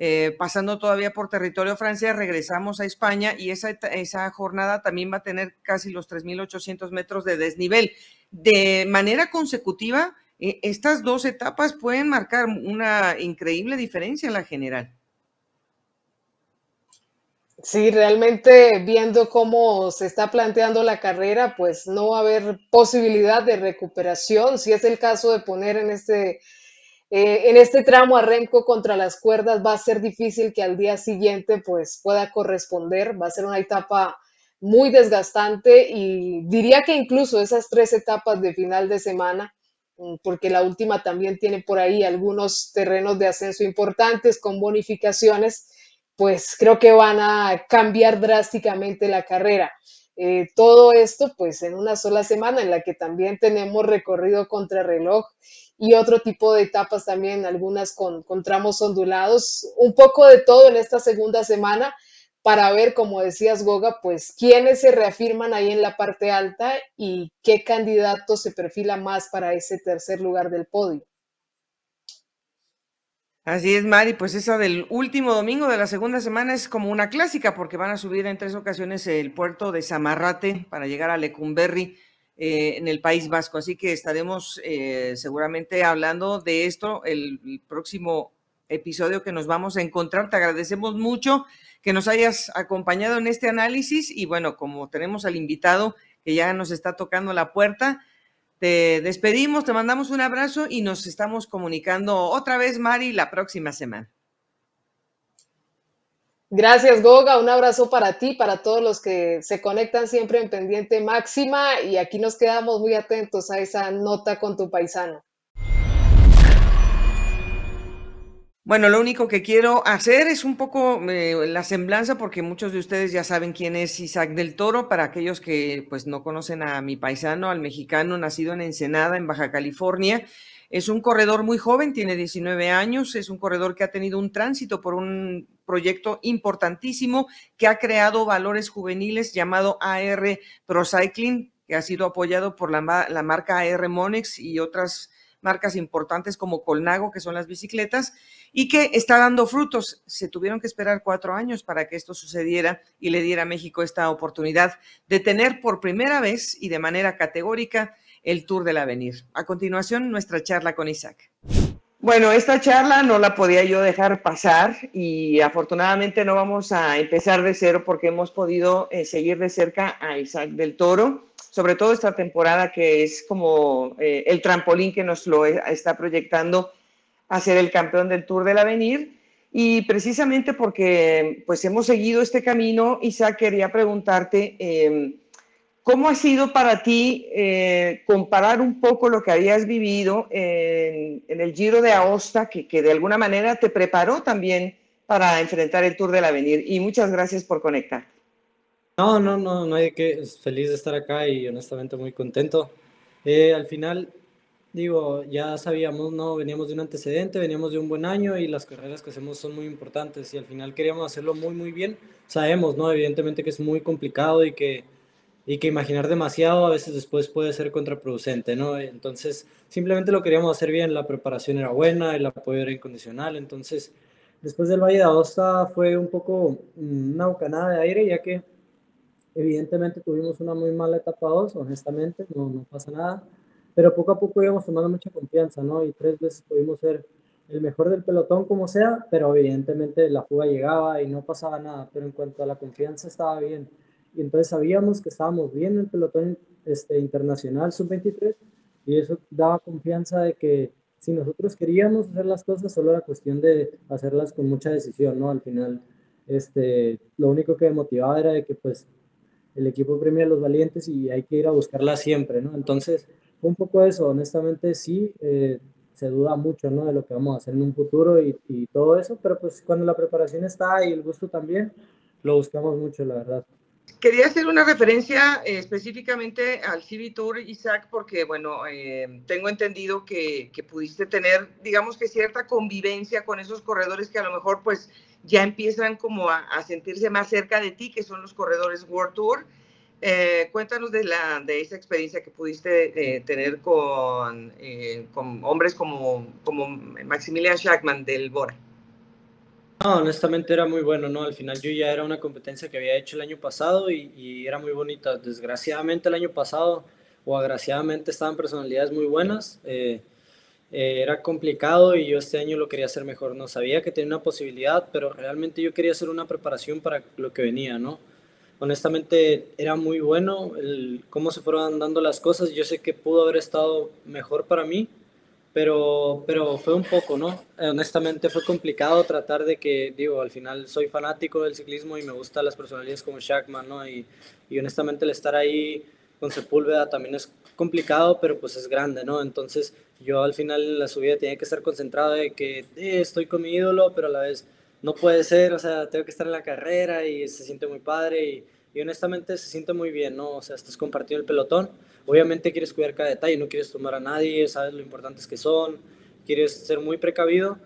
eh, pasando todavía por territorio francés, regresamos a España y esa, esa jornada también va a tener casi los 3.800 metros de desnivel. De manera consecutiva, eh, estas dos etapas pueden marcar una increíble diferencia en la general. Sí, realmente viendo cómo se está planteando la carrera, pues no va a haber posibilidad de recuperación. Si es el caso de poner en este eh, en este tramo arrenco contra las cuerdas va a ser difícil que al día siguiente pues pueda corresponder, va a ser una etapa muy desgastante y diría que incluso esas tres etapas de final de semana, mm, porque la última también tiene por ahí algunos terrenos de ascenso importantes con bonificaciones, pues creo que van a cambiar drásticamente la carrera. Eh, todo esto pues en una sola semana en la que también tenemos recorrido contra reloj y otro tipo de etapas también, algunas con, tramos ondulados, un poco de todo en esta segunda semana para ver, como decías Goga, pues quiénes se reafirman ahí en la parte alta y qué candidato se perfila más para ese tercer lugar del podio. Así es, Mari, pues esa del último domingo de la segunda semana es como una clásica porque van a subir en tres ocasiones el puerto de Samarrate para llegar a Lecumberri eh, en el País Vasco. Así que estaremos eh, seguramente hablando de esto el, el próximo episodio que nos vamos a encontrar. Te agradecemos mucho que nos hayas acompañado en este análisis y bueno, como tenemos al invitado que ya nos está tocando la puerta, te despedimos, te mandamos un abrazo y nos estamos comunicando otra vez, Mari, la próxima semana. Gracias, Goga. Un abrazo para ti, para todos los que se conectan siempre en pendiente máxima y aquí nos quedamos muy atentos a esa nota con tu paisano. Bueno, lo único que quiero hacer es un poco eh, la semblanza, porque muchos de ustedes ya saben quién es Isaac del Toro. Para aquellos que pues no conocen a mi paisano, al mexicano, nacido en Ensenada, en Baja California, es un corredor muy joven, tiene 19 años, es un corredor que ha tenido un tránsito por un proyecto importantísimo que ha creado valores juveniles llamado AR Pro Cycling, que ha sido apoyado por la, la marca AR Monex y otras marcas importantes como Colnago, que son las bicicletas, y que está dando frutos. Se tuvieron que esperar cuatro años para que esto sucediera y le diera a México esta oportunidad de tener por primera vez y de manera categórica el Tour del Avenir. A continuación, nuestra charla con Isaac. Bueno, esta charla no la podía yo dejar pasar y afortunadamente no vamos a empezar de cero porque hemos podido eh, seguir de cerca a Isaac del Toro, sobre todo esta temporada que es como eh, el trampolín que nos lo está proyectando a ser el campeón del Tour del Avenir. Y precisamente porque pues hemos seguido este camino, Isaac, quería preguntarte, em, ¿cómo ha sido para ti eh, comparar un poco lo que habías vivido en, el Giro de Aosta, que, que, de alguna manera te preparó también para enfrentar el Tour del Avenir? Y muchas gracias por conectar. No, no, no, no hay de qué. Feliz de estar acá y honestamente muy contento. Eh, al final, digo, ya sabíamos, ¿no? Veníamos de un antecedente, veníamos de un buen año y las carreras que hacemos son muy importantes y al final queríamos hacerlo muy, muy bien. Sabemos, ¿no? Evidentemente que es muy complicado y que, y que imaginar demasiado a veces después puede ser contraproducente, ¿no? Entonces, simplemente lo queríamos hacer bien, la preparación era buena, el apoyo era incondicional, entonces, después del Valle de Aosta fue un poco mm, una bocanada de aire, ya que evidentemente tuvimos una muy mala etapa 2, honestamente, no, no pasa nada pero poco a poco íbamos tomando mucha confianza, ¿no? Y tres veces pudimos ser el mejor del pelotón como sea, pero evidentemente la fuga llegaba y no pasaba nada, pero en cuanto a la confianza estaba bien. Y entonces sabíamos que estábamos bien en el pelotón este, internacional sub-23 y eso daba confianza de que si nosotros queríamos hacer las cosas, solo era cuestión de hacerlas con mucha decisión, ¿no? Al final, este, lo único que me motivaba era de que pues el equipo premia a los valientes y hay que ir a buscarla siempre, ¿no? Entonces, un poco eso, honestamente sí, eh, se duda mucho ¿no? de lo que vamos a hacer en un futuro y, y, todo eso, pero pues cuando la preparación está y el gusto también, lo buscamos mucho, la verdad. Quería hacer una referencia eh, específicamente al CB Tour, Isaac, porque, bueno, eh, tengo entendido que, que, pudiste tener, digamos que cierta convivencia con esos corredores que a lo mejor pues ya empiezan como a, sentirse más cerca de ti, que son los corredores World Tour. Eh, cuéntanos de, la, de esa experiencia que pudiste eh, tener con, con, hombres como, como Maximilian Schachmann del Bora. No, honestamente era muy bueno, ¿no? Al final yo ya era una competencia que había hecho el año pasado y, era muy bonita. Desgraciadamente el año pasado o agraciadamente estaban personalidades muy buenas. era complicado y yo este año lo quería hacer mejor. No sabía que tenía una posibilidad, pero realmente yo quería hacer una preparación para lo que venía, ¿no? honestamente era muy bueno el, cómo se fueron dando las cosas. Yo sé que pudo haber estado mejor para mí, pero, pero fue un poco, ¿no? Honestamente fue complicado tratar de que, digo, al final soy fanático del ciclismo y me gustan las personalidades como Shackman, ¿no? Y, y honestamente el estar ahí con Sepúlveda también es complicado, pero pues es grande, ¿no? Entonces yo al final en la subida tenía que estar concentrado de que eh, estoy con mi ídolo, pero a la vez no puede ser, o sea, tengo que estar en la carrera y se siente muy padre y, y honestamente se siente muy bien, ¿no? O sea, estás compartiendo el pelotón, obviamente quieres cuidar cada detalle, no quieres tomar a nadie, sabes lo importantes que son, quieres ser muy precavido,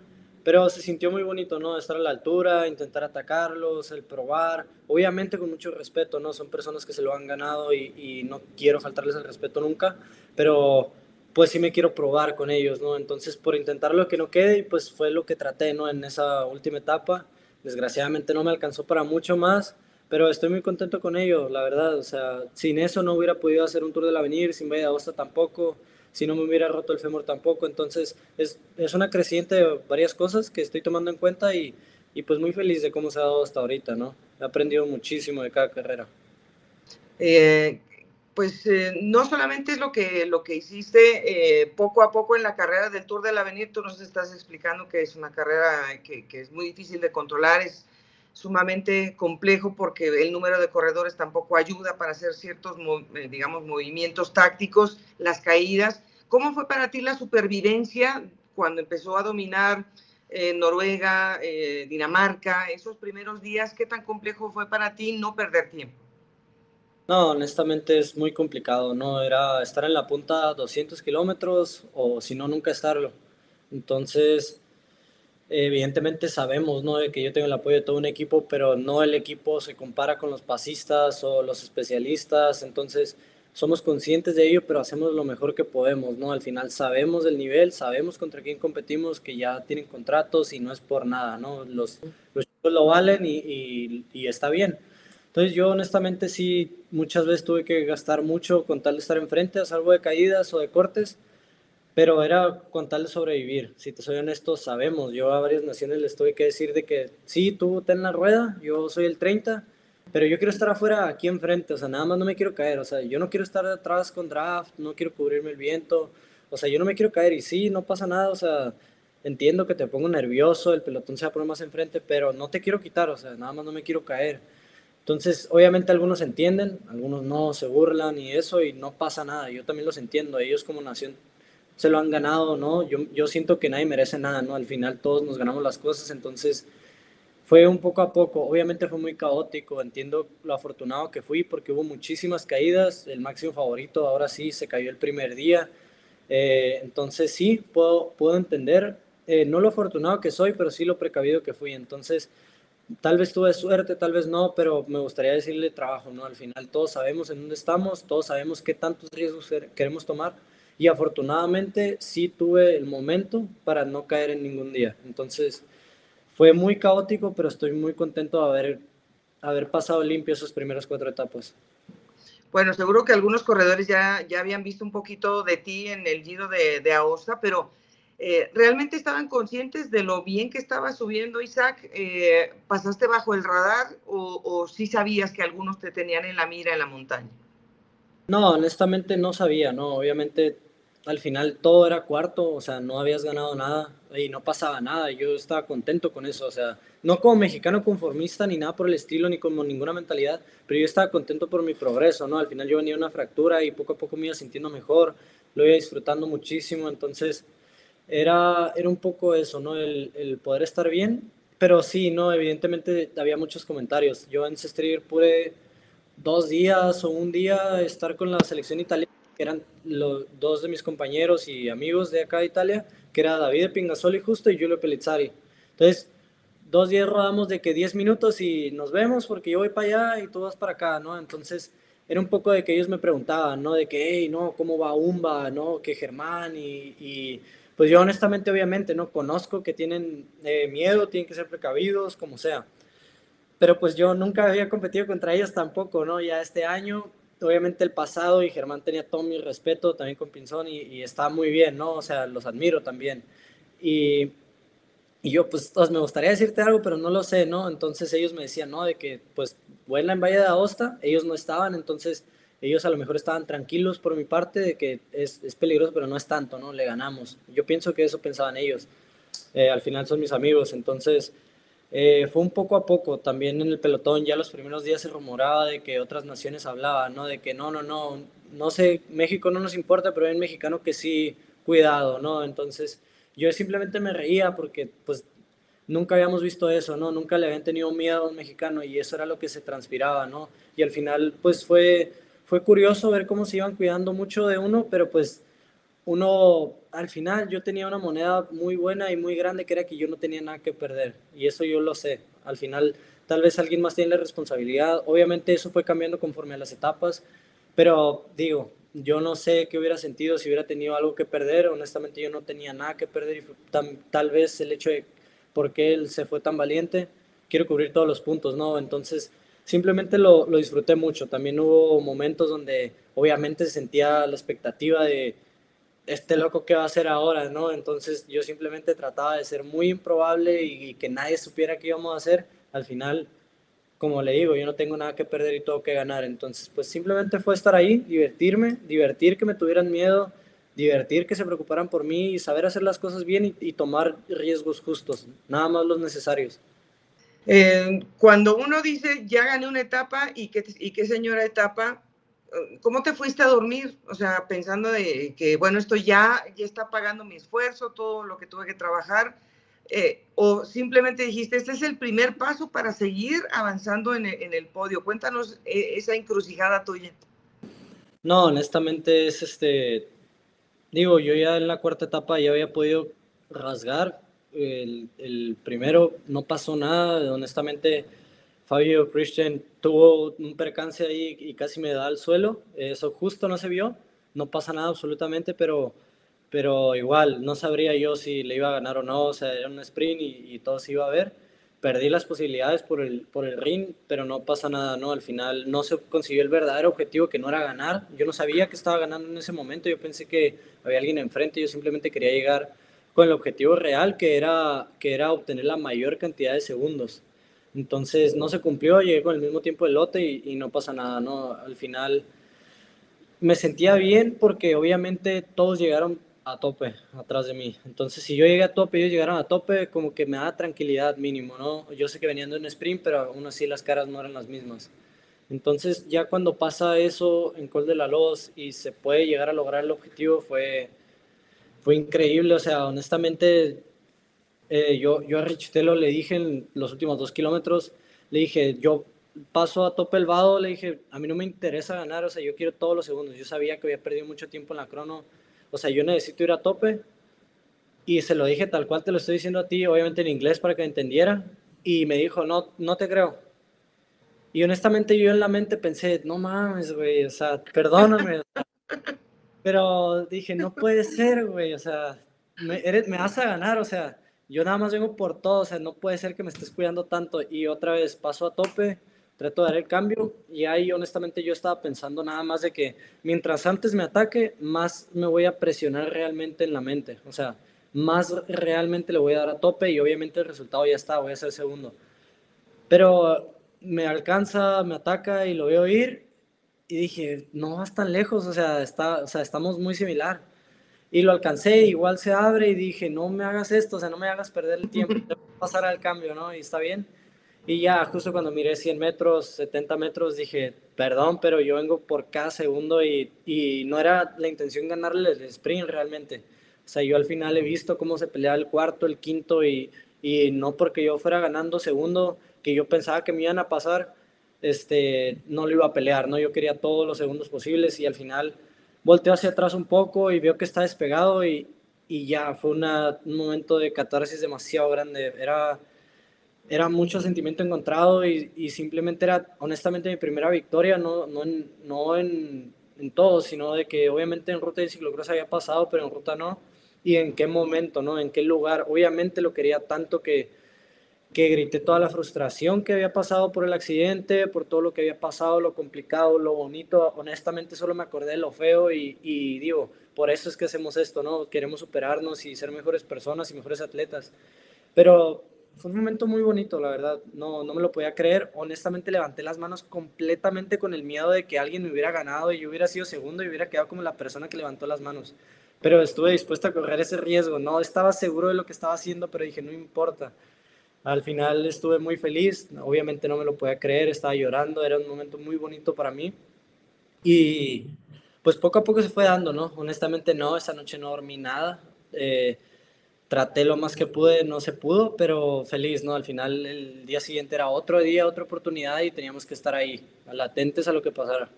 pero se sintió muy bonito, ¿no? Estar a la altura, intentar atacarlos, el probar, obviamente con mucho respeto, ¿no? Son personas que se lo han ganado y, no quiero faltarles el respeto nunca, pero pues sí me quiero probar con ellos, ¿no? Entonces, por intentar lo que no quede, pues fue lo que traté, ¿no? En esa última etapa. Desgraciadamente no me alcanzó para mucho más, pero estoy muy contento con ello, la verdad. O sea, sin eso no hubiera podido hacer un Tour del Avenir, sin Valle de Aosta tampoco, si no me hubiera roto el fémur tampoco. Entonces, es, es una creciente de varias cosas que estoy tomando en cuenta y, y pues muy feliz de cómo se ha dado hasta ahorita, ¿no? He aprendido muchísimo de cada carrera. Eh, pues eh, no solamente es lo que, lo que hiciste eh, poco a poco en la carrera del Tour del Avenir, tú nos estás explicando que es una carrera que, que, es muy difícil de controlar, es sumamente complejo porque el número de corredores tampoco ayuda para hacer ciertos, eh, digamos, movimientos tácticos, las caídas. ¿Cómo fue para ti la supervivencia cuando empezó a dominar Noruega, Dinamarca, esos primeros días? ¿Qué tan complejo fue para ti no perder tiempo? No, honestamente es muy complicado, ¿no? Era estar en la punta 200 kilómetros o si no, nunca estarlo. Entonces, evidentemente sabemos, ¿no? De que yo tengo el apoyo de todo un equipo, pero no el equipo se compara con los pasistas o los especialistas. Entonces, somos conscientes de ello, pero hacemos lo mejor que podemos, ¿no? Al final sabemos el nivel, sabemos contra quién competimos, que ya tienen contratos y no es por nada, ¿no? Los, los chicos lo valen y, y, y está bien Entonces yo honestamente sí, muchas veces tuve que gastar mucho con tal de estar enfrente, a salvo de caídas o de cortes, pero era con tal de sobrevivir. Si te soy honesto, sabemos, yo a varias naciones les tuve que decir de que sí, tú ten la rueda, yo soy el 30, pero yo quiero estar afuera aquí enfrente, o sea, nada más no me quiero caer, o sea, yo no quiero estar atrás con draft, no quiero cubrirme el viento, o sea, yo no me quiero caer. Y sí, no pasa nada, o sea, entiendo que te pongo nervioso, el pelotón se va a poner más enfrente, pero no te quiero quitar, o sea, nada más no me quiero caer. Entonces, obviamente algunos entienden, algunos no, se burlan y eso, y no pasa nada, yo también los entiendo, ellos como nación se lo han ganado, ¿no? Yo, yo siento que nadie merece nada, ¿no? Al final todos nos ganamos las cosas, entonces fue un poco a poco, obviamente fue muy caótico, entiendo lo afortunado que fui porque hubo muchísimas caídas, el máximo favorito ahora sí se cayó el primer día, eh, entonces sí, puedo, puedo entender, eh, no lo afortunado que soy, pero sí lo precavido que fui, entonces tal vez tuve suerte, tal vez no, pero me gustaría decirle trabajo, ¿no? Al final todos sabemos en dónde estamos, todos sabemos qué tantos riesgos queremos tomar y afortunadamente sí tuve el momento para no caer en ningún día, entonces fue muy caótico, pero estoy muy contento de haber, haber pasado limpio esas primeras cuatro etapas. Bueno, seguro que algunos corredores ya, ya habían visto un poquito de ti en el Giro de, de Aosta, pero eh, ¿realmente estaban conscientes de lo bien que estaba subiendo Isaac? Eh, ¿Pasaste bajo el radar o, o sí sabías que algunos te tenían en la mira en la montaña? No, honestamente no sabía, no, obviamente al final todo era cuarto, o sea, no habías ganado nada y no pasaba nada, yo estaba contento con eso, o sea, no como mexicano conformista ni nada por el estilo, ni como ninguna mentalidad, pero yo estaba contento por mi progreso, ¿no? Al final yo venía una fractura y poco a poco me iba sintiendo mejor, lo iba disfrutando muchísimo, entonces era, era un poco eso, ¿no? El, poder estar bien, pero sí, ¿no? Evidentemente había muchos comentarios, yo en Sestrir pude dos días o un día estar con la selección italiana eran los dos de mis compañeros y amigos de acá de Italia, que era David Pingasoli justo y Giulio Pellizzari. Entonces, dos días rodamos de que 10 minutos y nos vemos porque yo voy para allá y tú vas para acá, ¿no? Entonces, era un poco de que ellos me preguntaban, ¿no? De que, hey, no, ¿cómo va Umba, no? Que Germán y, y pues yo honestamente, obviamente, ¿no? Conozco que tienen eh, miedo, tienen que ser precavidos, como sea. Pero pues yo nunca había competido contra ellos tampoco, ¿no? Ya este año obviamente el pasado y Germán tenía todo mi respeto también con Pinzón y, y está muy bien, ¿no? O sea, los admiro también. Y, y yo, pues, me gustaría decirte algo, pero no lo sé, ¿no? Entonces ellos me decían, ¿no? De que, pues, vuela en Valle de Aosta, ellos no estaban, entonces ellos a lo mejor estaban tranquilos por mi parte de que es, es peligroso, pero no es tanto, ¿no? Le ganamos. Yo pienso que eso pensaban ellos. Eh, al final son mis amigos, entonces eh, fue un poco a poco, también en el pelotón, ya los primeros días se rumoraba de que otras naciones hablaban, ¿no? De que no, no, no, no sé, México no nos importa, pero hay un mexicano que sí, cuidado, ¿no? Entonces yo simplemente me reía porque pues nunca habíamos visto eso, ¿no? Nunca le habían tenido miedo a un mexicano y eso era lo que se transpiraba, ¿no? Y al final pues fue, fue curioso ver cómo se iban cuidando mucho de uno, pero pues uno, al final yo tenía una moneda muy buena y muy grande que era que yo no tenía nada que perder. Y eso yo lo sé. Al final tal vez alguien más tiene la responsabilidad. Obviamente eso fue cambiando conforme a las etapas. Pero digo, yo no sé qué hubiera sentido si hubiera tenido algo que perder. Honestamente yo no tenía nada que perder y tal vez el hecho de por qué él se fue tan valiente. Quiero cubrir todos los puntos, ¿no? Entonces simplemente lo, lo disfruté mucho. También hubo momentos donde obviamente se sentía la expectativa de este loco qué va a hacer ahora, ¿no? Entonces yo simplemente trataba de ser muy improbable y, que nadie supiera qué íbamos a hacer. Al final, como le digo, yo no tengo nada que perder y todo que ganar. Entonces, pues simplemente fue estar ahí, divertirme, divertir que me tuvieran miedo, divertir que se preocuparan por mí y saber hacer las cosas bien y, tomar riesgos justos, nada más los necesarios. Eh, cuando uno dice, ya gané una etapa y qué, y qué señora etapa, ¿cómo te fuiste a dormir? O sea, pensando de que, bueno, esto ya, ya está pagando mi esfuerzo, todo lo que tuve que trabajar, eh, o simplemente dijiste, este es el primer paso para seguir avanzando en el, en el podio. Cuéntanos eh, esa encrucijada tuya. No, honestamente es este, digo, yo ya en la cuarta etapa ya había podido rasgar, el, el primero no pasó nada, honestamente Fabio Christian tuvo un percance ahí y casi me da al suelo. Eso justo no se vio. No pasa nada absolutamente, pero, pero igual no sabría yo si le iba a ganar o no. O sea, era un sprint y, todo se iba a ver. perdí las posibilidades por el, por el ring, pero no pasa nada, ¿no? Al final no se consiguió el verdadero objetivo que no era ganar. Yo no sabía que estaba ganando en ese momento, yo pensé que había alguien enfrente, yo simplemente quería llegar con el objetivo real que era, que era obtener la mayor cantidad de segundos. Entonces no se cumplió, llegué con el mismo tiempo del lote y, y no pasa nada, ¿no? Al final me sentía bien porque obviamente todos llegaron a tope atrás de mí. Entonces, si yo llegué a tope ellos llegaron a tope, como que me da tranquilidad mínimo, ¿no? Yo sé que venían de un sprint, pero aún así las caras no eran las mismas. Entonces, ya cuando pasa eso en Col de la Loz y se puede llegar a lograr el objetivo, fue, fue increíble. O sea, honestamente, eh, yo, yo a Richitelo le dije en los últimos dos kilómetros, le dije, yo paso a tope el vado, le dije, a mí no me interesa ganar, o sea, yo quiero todos los segundos. Yo sabía que había perdido mucho tiempo en la crono o sea, yo necesito ir a tope. Y se lo dije tal cual te lo estoy diciendo a ti, obviamente en inglés para que entendiera. Y me dijo, no, no te creo. Y honestamente yo en la mente pensé, no mames, güey, o sea, perdóname. Pero dije, no puede ser, güey, o sea, me, me vas a ganar, o sea, yo nada más vengo por todo, o sea, no puede ser que me estés cuidando tanto. Y otra vez paso a tope trato de dar el cambio y ahí honestamente yo estaba pensando nada más de que mientras antes me ataque, más me voy a presionar realmente en la mente, o sea, más realmente le voy a dar a tope y obviamente el resultado ya está, voy a ser segundo. Pero me alcanza, me ataca y lo veo ir y dije, no vas tan lejos, o sea, está, o sea, estamos muy similar. Y lo alcancé, igual se abre y dije, no me hagas esto, o sea, no me hagas perder el tiempo, pasar al cambio, ¿no? Y está bien. Y ya, justo cuando miré 100 metros, 70 metros, dije, perdón, pero yo vengo por cada segundo y, y no era la intención ganarle el sprint realmente. O sea, yo al final he visto cómo se peleaba el cuarto, el quinto y, y no porque yo fuera ganando segundo, que yo pensaba que me iban a pasar, este, no lo iba a pelear, ¿no? Yo quería todos los segundos posibles y al final volteo hacia atrás un poco y veo que está despegado y, y ya fue un momento de catarsis demasiado grande. Era era mucho sentimiento encontrado y, simplemente era honestamente mi primera victoria, no, no, en, no en, en, todo, sino de que obviamente en ruta de ciclocross había pasado, pero en ruta no. Y en qué momento, ¿no? En qué lugar. Obviamente lo quería tanto que, que grité toda la frustración que había pasado por el accidente, por todo lo que había pasado, lo complicado, lo bonito. Honestamente solo me acordé de lo feo y, y digo, por eso es que hacemos esto, ¿no? Queremos superarnos y ser mejores personas y mejores atletas. Pero fue un momento muy bonito, la verdad. No, no me lo podía creer. Honestamente levanté las manos completamente con el miedo de que alguien me hubiera ganado y yo hubiera sido segundo y hubiera quedado como la persona que levantó las manos. Pero estuve dispuesto a correr ese riesgo. No estaba seguro de lo que estaba haciendo, pero dije, no importa. Al final estuve muy feliz. Obviamente no me lo podía creer, estaba llorando. Era un momento muy bonito para mí. Y pues poco a poco se fue dando, ¿no? Honestamente no, esa noche no dormí nada. Eh, traté lo más que pude, no se pudo, pero feliz, ¿no? Al final el día siguiente era otro día, otra oportunidad y teníamos que estar ahí, latentes a lo que pasara.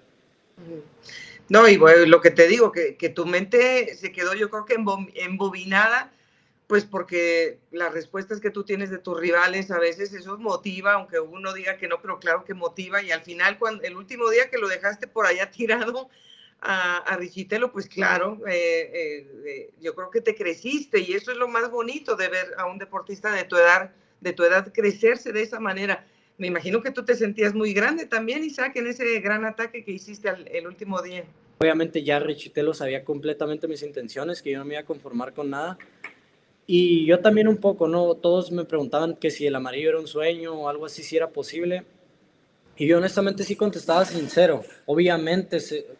No, y bueno, lo que te digo, que, que tu mente se quedó yo creo que embobinada, pues porque las respuestas que tú tienes de tus rivales a veces eso motiva, aunque uno diga que no, pero claro que motiva y al final cuando el último día que lo dejaste por allá tirado, a, a Richitelo, pues claro, eh, eh, eh, yo creo que te creciste y eso es lo más bonito de ver a un deportista de tu edad, de tu edad crecerse de esa manera. Me imagino que tú te sentías muy grande también, Isaac, en ese gran ataque que hiciste el último día. Obviamente ya Richitelo sabía completamente mis intenciones, que yo no me iba a conformar con nada. Y yo también un poco, ¿no? Todos me preguntaban que si el amarillo era un sueño o algo así, si era posible. Y yo honestamente sí contestaba sincero. Obviamente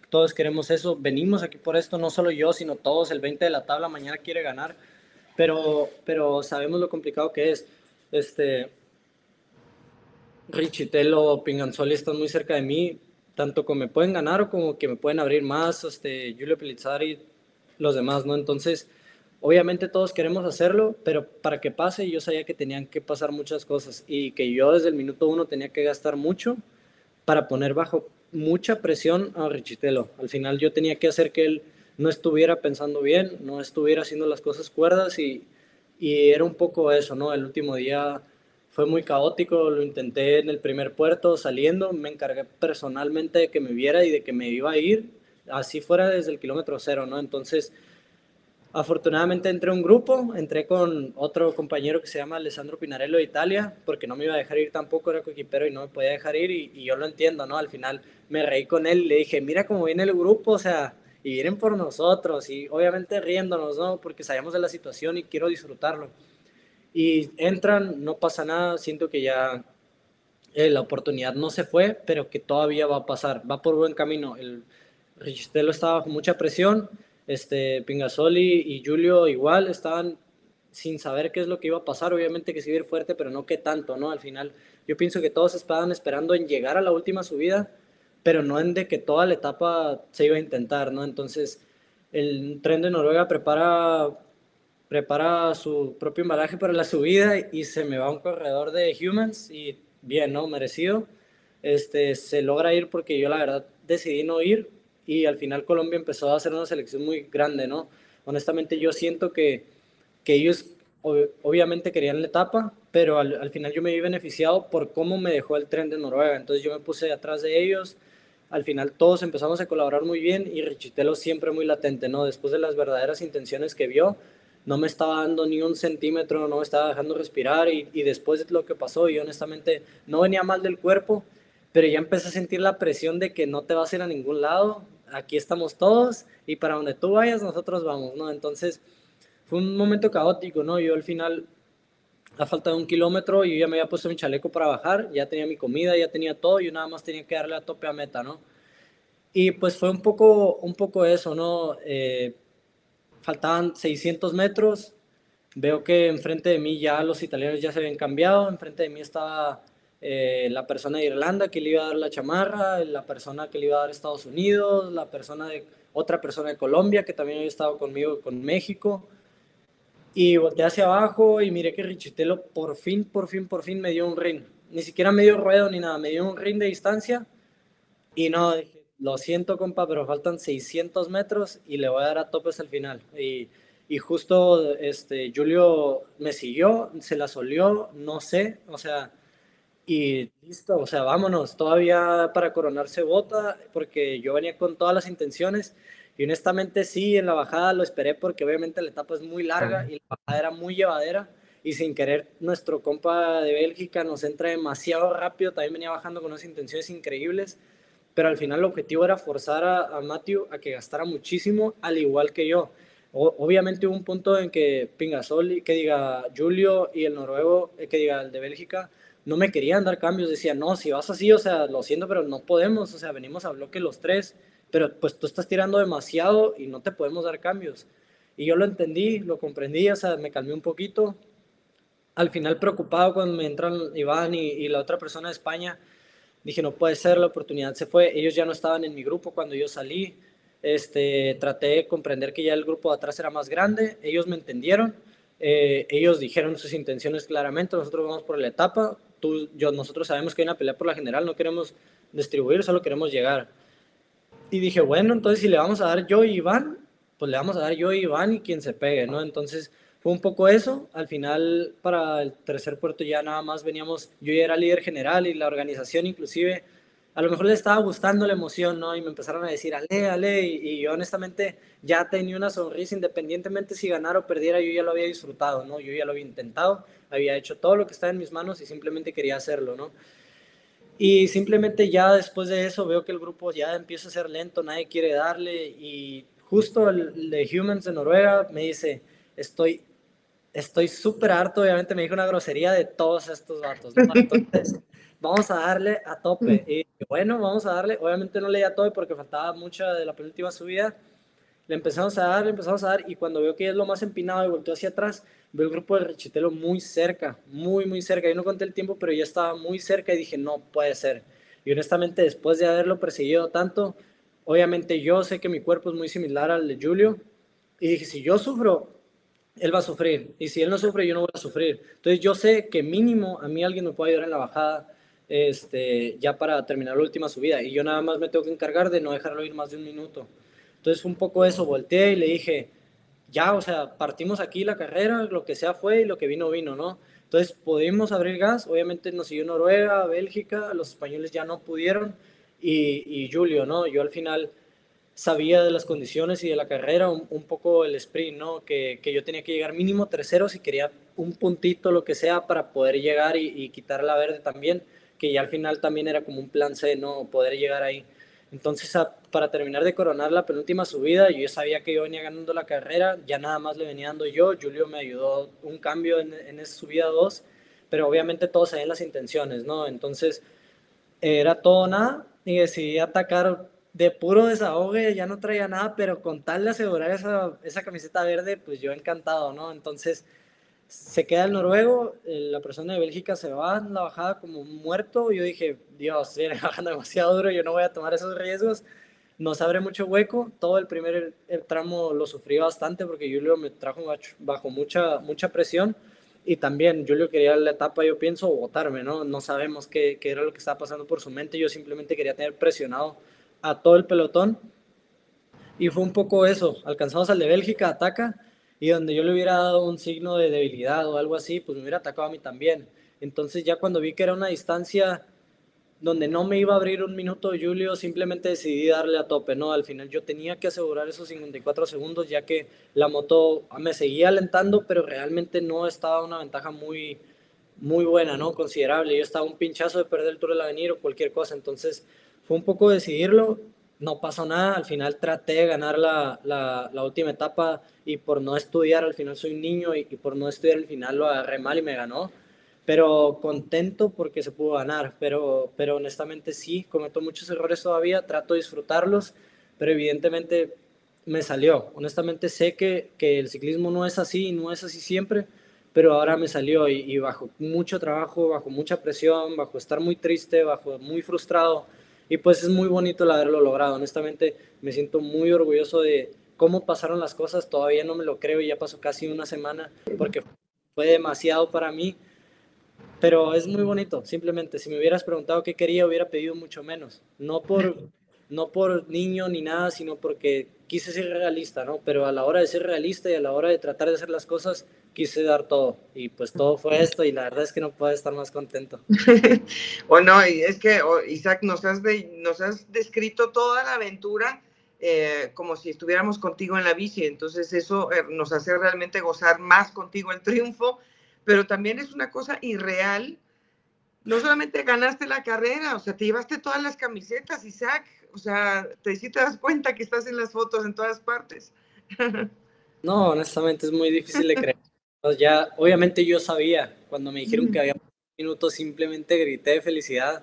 todos queremos eso. Venimos aquí por esto, no solo yo, sino todos. El 20 de la tabla mañana quiere ganar. Pero, pero sabemos lo complicado que es. Este, Richitelo, Pinganzoli están muy cerca de mí. Tanto como me pueden ganar o como que me pueden abrir más. Este, Julio Pelizzari, los demás, ¿no? Entonces Obviamente todos queremos hacerlo, pero para que pase yo sabía que tenían que pasar muchas cosas y que yo desde el minuto uno tenía que gastar mucho para poner bajo mucha presión a Richitelo. Al final yo tenía que hacer que él no estuviera pensando bien, no estuviera haciendo las cosas cuerdas y, y era un poco eso, ¿no? El último día fue muy caótico, lo intenté en el primer puerto saliendo, me encargué personalmente de que me viera y de que me iba a ir, así fuera desde el kilómetro cero, ¿no? Entonces Afortunadamente entré un grupo, entré con otro compañero que se llama Alessandro Pinarello de Italia, porque no me iba a dejar ir tampoco, era coequipero y no me podía dejar ir y, yo lo entiendo, ¿no? Al final me reí con él y le dije, mira cómo viene el grupo, o sea, y vienen por nosotros y obviamente riéndonos, ¿no? Porque sabíamos de la situación y quiero disfrutarlo. Y entran, no pasa nada, siento que ya eh, la oportunidad no se fue, pero que todavía va a pasar, va por buen camino. El Richistelo estaba bajo mucha presión, este, Pingasoli y Julio igual estaban sin saber qué es lo que iba a pasar, obviamente que seguir fuerte, pero no qué tanto, ¿no? Al final yo pienso que todos estaban esperando en llegar a la última subida, pero no en de que toda la etapa se iba a intentar, ¿no? Entonces el tren de Noruega prepara, prepara su propio embalaje para la subida y se me va un corredor de Humans y bien, ¿no? Merecido. Este, se logra ir porque yo la verdad decidí no ir, y al final Colombia empezó a hacer una selección muy grande, ¿no? Honestamente yo siento que, que ellos obviamente querían la etapa, pero al, al, final yo me vi beneficiado por cómo me dejó el tren de Noruega, entonces yo me puse atrás de ellos, al final todos empezamos a colaborar muy bien y Richitelo siempre muy latente, ¿no? Después de las verdaderas intenciones que vio, no me estaba dando ni un centímetro, no me estaba dejando respirar y, y después de lo que pasó, y honestamente no venía mal del cuerpo, pero ya empecé a sentir la presión de que no te vas a ir a ningún lado, aquí estamos todos y para donde tú vayas nosotros vamos, ¿no? Entonces fue un momento caótico, ¿no? Yo al final, a falta de un kilómetro, yo ya me había puesto mi chaleco para bajar, ya tenía mi comida, ya tenía todo, yo nada más tenía que darle a tope a meta, ¿no? Y pues fue un poco, un poco eso, ¿no? Eh, faltaban 600 metros, veo que enfrente de mí ya los italianos ya se habían cambiado, enfrente de mí estaba eh, la persona de Irlanda que le iba a dar la chamarra, la persona que le iba a dar Estados Unidos, la persona de otra persona de Colombia que también había estado conmigo con México. Y volteé hacia abajo y miré que Richitelo por fin, por fin, por fin me dio un ring. Ni siquiera me dio ruedo ni nada, me dio un ring de distancia. Y no, dije, lo siento, compa, pero faltan 600 metros y le voy a dar a topes al final. Y, y justo este, Julio me siguió, se la solió, no sé, o sea, y listo, o sea, vámonos, todavía para coronarse bota, porque yo venía con todas las intenciones y honestamente sí, en la bajada lo esperé porque obviamente la etapa es muy larga y la bajada era muy llevadera y sin querer nuestro compa de Bélgica nos entra demasiado rápido, también venía bajando con unas intenciones increíbles, pero al final el objetivo era forzar a, a Matthew a que gastara muchísimo, al igual que yo. obviamente hubo un punto en que Pingasoli, que diga Julio y el noruego, eh, que diga el de Bélgica, no me querían dar cambios, decía, no, si vas así, o sea, lo siento, pero no podemos, o sea, venimos a bloque los tres, pero pues tú estás tirando demasiado y no te podemos dar cambios. Y yo lo entendí, lo comprendí, o sea, me calmé un poquito. Al final preocupado cuando me entran Iván y, la otra persona de España, dije, no puede ser, la oportunidad se fue, ellos ya no estaban en mi grupo cuando yo salí, este, traté de comprender que ya el grupo de atrás era más grande, ellos me entendieron, eh, ellos dijeron sus intenciones claramente, nosotros vamos por la etapa, nosotros sabemos que hay una pelea por la general, no queremos distribuir, solo queremos llegar. Y dije, bueno, entonces si le vamos a dar yo y Iván, pues le vamos a dar yo y Iván y quien se pegue, ¿no? Entonces fue un poco eso. Al final, para el tercer puerto ya nada más veníamos, yo ya era líder general y la organización inclusive a lo mejor les estaba gustando la emoción, ¿no? Y me empezaron a decir, ale, ale, y, yo honestamente ya tenía una sonrisa, independientemente si ganara o perdiera, yo ya lo había disfrutado, ¿no? Yo ya lo había intentado, había hecho todo lo que estaba en mis manos y simplemente quería hacerlo, ¿no? Y simplemente ya después de eso veo que el grupo ya empieza a ser lento, nadie quiere darle, y justo el de Humans de Noruega me dice, estoy estoy súper harto, obviamente me dijo una grosería de todos estos vatos, ¿no? Entonces, vamos a darle a tope. Y bueno, vamos a darle, obviamente no le di a tope porque faltaba mucha de la penúltima subida. Le empezamos a dar, le empezamos a dar y cuando veo que es lo más empinado y volteó hacia atrás, veo el grupo de Rechitelo muy cerca, muy, muy cerca. Yo no conté el tiempo, pero ya estaba muy cerca y dije, no puede ser. Y honestamente, después de haberlo perseguido tanto, obviamente yo sé que mi cuerpo es muy similar al de Julio. Y dije, si yo sufro, él va a sufrir. Y si él no sufre, yo no voy a sufrir. Entonces yo sé que mínimo a mí alguien me puede ayudar en la bajada este, ya para terminar la última subida. Y yo nada más me tengo que encargar de no dejarlo ir más de un minuto. Entonces un poco eso, volteé y le dije, ya, o sea, partimos aquí la carrera, lo que sea fue y lo que vino, vino, ¿no? Entonces pudimos abrir gas, obviamente nos siguió Noruega, Bélgica, los españoles ya no pudieron y, y Julio, ¿no? Yo al final sabía de las condiciones y de la carrera, un, poco el sprint, ¿no? Que, que, yo tenía que llegar mínimo tercero si quería un puntito, lo que sea, para poder llegar y, y, quitar la verde también, que ya al final también era como un plan C, ¿no? Poder llegar ahí. Entonces, para terminar de coronar la penúltima subida, yo ya sabía que yo venía ganando la carrera, ya nada más le venía dando yo, Julio me ayudó un cambio en, en esa subida 2, pero obviamente todos sabían las intenciones, ¿no? Entonces, era todo nada y decidí atacar de puro desahogue, ya no traía nada, pero con tal de asegurar esa, esa camiseta verde, pues yo encantado, ¿no? Entonces se queda el noruego, eh, la persona de Bélgica se va en la bajada como muerto, yo dije, Dios, viene bajando demasiado duro, yo no voy a tomar esos riesgos, nos abre mucho hueco, todo el primer tramo lo sufrí bastante porque Julio me trajo bajo mucha, mucha presión, y también Julio quería la etapa, yo pienso, botarme, ¿no? No sabemos qué, qué, era lo que estaba pasando por su mente, yo simplemente quería tener presionado a todo el pelotón. Y fue un poco eso, alcanzamos al de Bélgica, ataca, y donde yo le hubiera dado un signo de debilidad o algo así, pues me hubiera atacado a mí también. Entonces ya cuando vi que era una distancia donde no me iba a abrir un minuto Julio, simplemente decidí darle a tope, ¿no? Al final yo tenía que asegurar esos 54 segundos ya que la moto me seguía alentando, pero realmente no estaba una ventaja muy, muy buena, ¿no? Considerable. Yo estaba un pinchazo de perder el Tour del Avenir o cualquier cosa, entonces fue un poco decidirlo, no pasó nada, al final traté de ganar la, la, última etapa y por no estudiar, al final soy un niño y, por no estudiar al final lo agarré mal y me ganó, pero contento porque se pudo ganar, pero, pero honestamente sí, cometo muchos errores todavía, trato de disfrutarlos, pero evidentemente me salió, honestamente sé que, que el ciclismo no es así, no es así siempre, pero ahora me salió y, y bajo mucho trabajo, bajo mucha presión, bajo estar muy triste, bajo muy frustrado, y pues es muy bonito el haberlo logrado. Honestamente, me siento muy orgulloso de cómo pasaron las cosas. Todavía no me lo creo ya pasó casi una semana porque fue demasiado para mí. Pero es muy bonito, simplemente. Si me hubieras preguntado qué quería, hubiera pedido mucho menos. No por, no por niño ni nada, sino porque quise ser realista, ¿no? Pero a la hora de ser realista y a la hora de tratar de hacer las cosas, quise dar todo. Y pues todo fue esto y la verdad es que no puedo estar más contento. o no, es que Isaac, nos has, has descrito toda la aventura eh, como si estuviéramos contigo en la bici. Entonces eso eh, nos hace realmente gozar más contigo el triunfo, pero también es una cosa irreal. No solamente ganaste la carrera, o sea, te llevaste todas las camisetas, Isaac. O sea, te, sí te das cuenta que estás en las fotos en todas partes. No, honestamente es muy difícil de creer. Ya, obviamente yo sabía, cuando me dijeron que había minutos, simplemente grité de felicidad.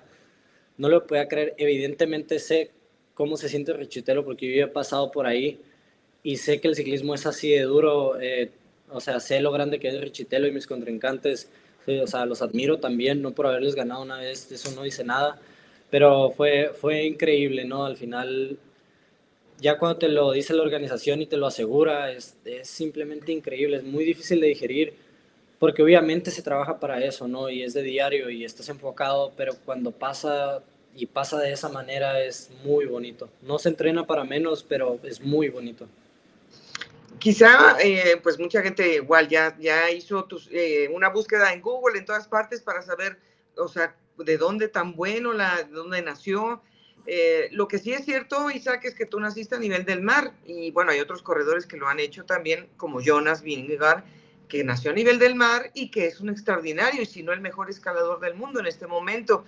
No lo podía creer. Evidentemente sé cómo se siente Richitelo porque yo he pasado por ahí y sé que el ciclismo es así de duro. Eh, o sea, sé lo grande que es Richitelo y mis contrincantes. o sea, los admiro también, no por haberles ganado una vez, eso no dice nada. Pero fue, fue increíble, ¿no? Al final ya cuando te lo dice la organización y te lo asegura, es, es, simplemente increíble, es muy difícil de digerir, porque obviamente se trabaja para eso, ¿no? Y es de diario y estás enfocado, pero cuando pasa y pasa de esa manera es muy bonito. No se entrena para menos, pero es muy bonito. Quizá, eh, pues mucha gente igual ya, ya hizo eh, una búsqueda en Google, en todas partes, para saber, o sea, de dónde tan bueno, la, de dónde nació, eh, lo que sí es cierto, Isaac, es que tú naciste a nivel del mar y bueno, hay otros corredores que lo han hecho también, como Jonas Vingegaard, que nació a nivel del mar y que es un extraordinario y si no el mejor escalador del mundo en este momento.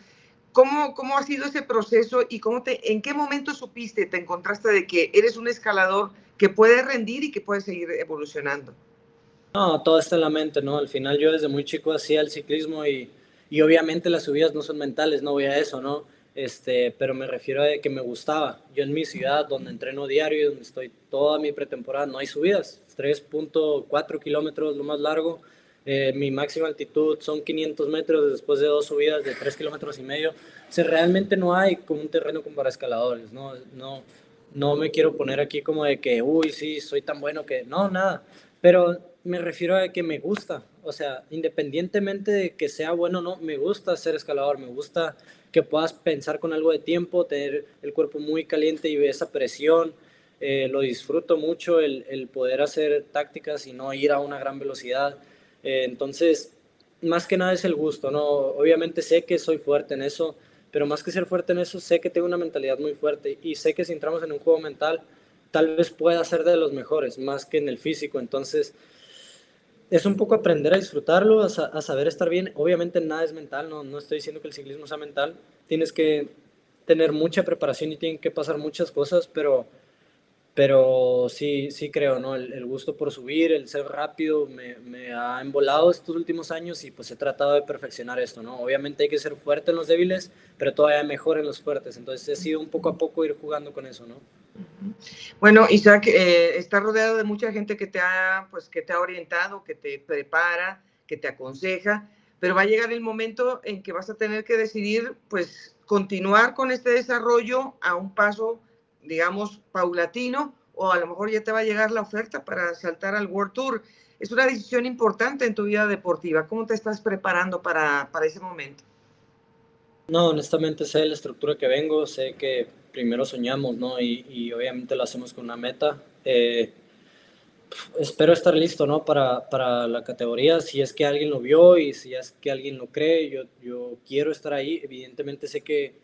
¿Cómo, cómo ha sido ese proceso y cómo te, en qué momento supiste, te encontraste de que eres un escalador que puede rendir y que puede seguir evolucionando? No, todo está en la mente, ¿no? Al final yo desde muy chico hacía el ciclismo y, y obviamente las subidas no son mentales, no voy a eso, ¿no? este, pero me refiero a que me gustaba. Yo en mi ciudad, donde entreno diario y donde estoy toda mi pretemporada, no hay subidas, 3.4 kilómetros lo más largo. Eh, mi máxima altitud son 500 metros después de dos subidas de 3 kilómetros y medio. O sea, realmente no hay como un terreno como para escaladores, ¿no? No, no me quiero poner aquí como de que, uy, sí, soy tan bueno que, no, nada. Pero me refiero a que me gusta, o sea, independientemente de que sea bueno o no, me gusta ser escalador, me gusta que puedas pensar con algo de tiempo, tener el cuerpo muy caliente y esa presión. Eh, lo disfruto mucho el, el, poder hacer tácticas y no ir a una gran velocidad. Eh, entonces, más que nada es el gusto, ¿no? Obviamente sé que soy fuerte en eso, pero más que ser fuerte en eso, sé que tengo una mentalidad muy fuerte y sé que si entramos en un juego mental, tal vez pueda ser de los mejores, más que en el físico. Entonces, es un poco aprender a disfrutarlo, a, saber estar bien. Obviamente nada es mental, no, no estoy diciendo que el ciclismo sea mental. Tienes que tener mucha preparación y tienen que pasar muchas cosas, pero pero sí, sí creo, ¿no? El, gusto por subir, el ser rápido, me, me, ha embolado estos últimos años y pues he tratado de perfeccionar esto, ¿no? Obviamente hay que ser fuerte en los débiles, pero todavía mejor en los fuertes. Entonces he sido un poco a poco ir jugando con eso, ¿no? Bueno, Isaac, eh, está rodeado de mucha gente que te, ha, pues, que te ha orientado, que te prepara, que te aconseja, pero va a llegar el momento en que vas a tener que decidir, pues, continuar con este desarrollo a un paso digamos, paulatino, o a lo mejor ya te va a llegar la oferta para saltar al World Tour. Es una decisión importante en tu vida deportiva. ¿Cómo te estás preparando para, para ese momento? No, honestamente sé la estructura que vengo, sé que primero soñamos, ¿no? Y, y obviamente lo hacemos con una meta. Eh, espero estar listo, ¿no? Para, para, la categoría, si es que alguien lo vio y si es que alguien lo cree, yo, yo quiero estar ahí. Evidentemente sé que,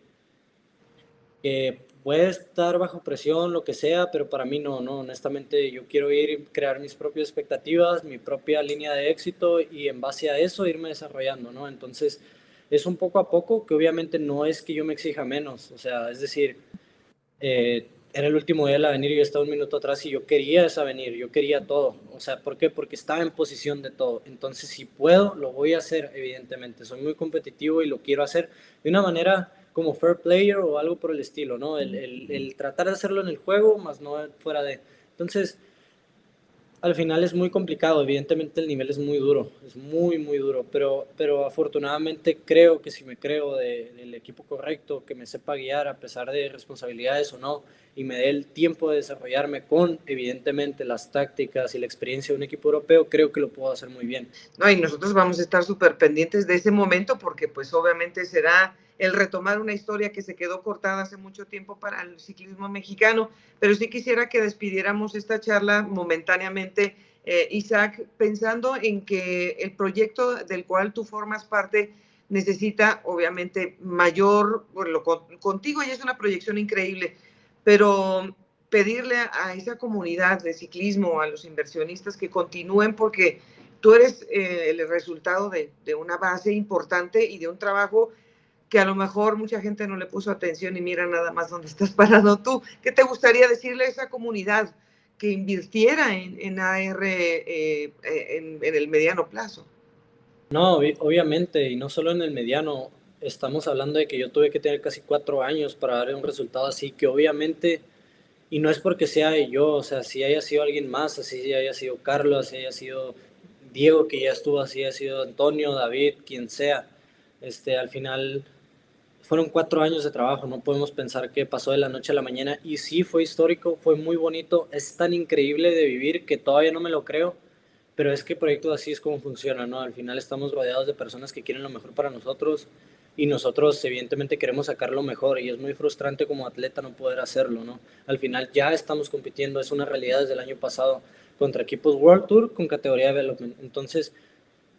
que puede estar bajo presión, lo que sea, pero para mí no, no, honestamente yo quiero ir y crear mis propias expectativas, mi propia línea de éxito y en base a eso irme desarrollando, ¿no? Entonces es un poco a poco que obviamente no es que yo me exija menos, o sea, es decir, eh, era el último día del avenir y yo estaba un minuto atrás y yo quería esa avenir, yo quería todo, o sea, ¿por qué? Porque estaba en posición de todo, entonces si puedo, lo voy a hacer, evidentemente, soy muy competitivo y lo quiero hacer de una manera como fair player o algo por el estilo, ¿no? El, tratar de hacerlo en el juego, más no fuera de... Entonces, al final es muy complicado, evidentemente el nivel es muy duro, es muy, muy duro, pero, pero afortunadamente creo que si me creo del equipo correcto, que me sepa guiar a pesar de responsabilidades o no, y me dé el tiempo de desarrollarme con, evidentemente, las tácticas y la experiencia de un equipo europeo, creo que lo puedo hacer muy bien. No, y nosotros vamos a estar súper pendientes de ese momento porque pues obviamente será el retomar una historia que se quedó cortada hace mucho tiempo para el ciclismo mexicano, pero sí quisiera que despidiéramos esta charla momentáneamente, eh, Isaac, pensando en que el proyecto del cual tú formas parte necesita obviamente mayor, bueno, contigo ya es una proyección increíble, pero pedirle a, esa comunidad de ciclismo, a los inversionistas que continúen porque tú eres eh, el resultado de, de, una base importante y de un trabajo que a lo mejor mucha gente no le puso atención y mira nada más dónde estás parado tú. ¿Qué te gustaría decirle a esa comunidad que invirtiera en, AR eh, en, el mediano plazo? No, obviamente, y no solo en el mediano. Estamos hablando de que yo tuve que tener casi cuatro años para dar un resultado así, que obviamente, y no es porque sea yo, o sea, si haya sido alguien más, así haya sido Carlos, si haya sido Diego, que ya estuvo, así haya sido Antonio, David, quien sea, este, al final fueron cuatro años de trabajo, no podemos pensar que pasó de la noche a la mañana y sí fue histórico, fue muy bonito, es tan increíble de vivir que todavía no me lo creo, pero es que proyectos así es como funciona, ¿no? Al final estamos rodeados de personas que quieren lo mejor para nosotros y nosotros evidentemente queremos sacar lo mejor y es muy frustrante como atleta no poder hacerlo, ¿no? Al final ya estamos compitiendo, es una realidad desde el año pasado contra equipos World Tour con categoría de development, entonces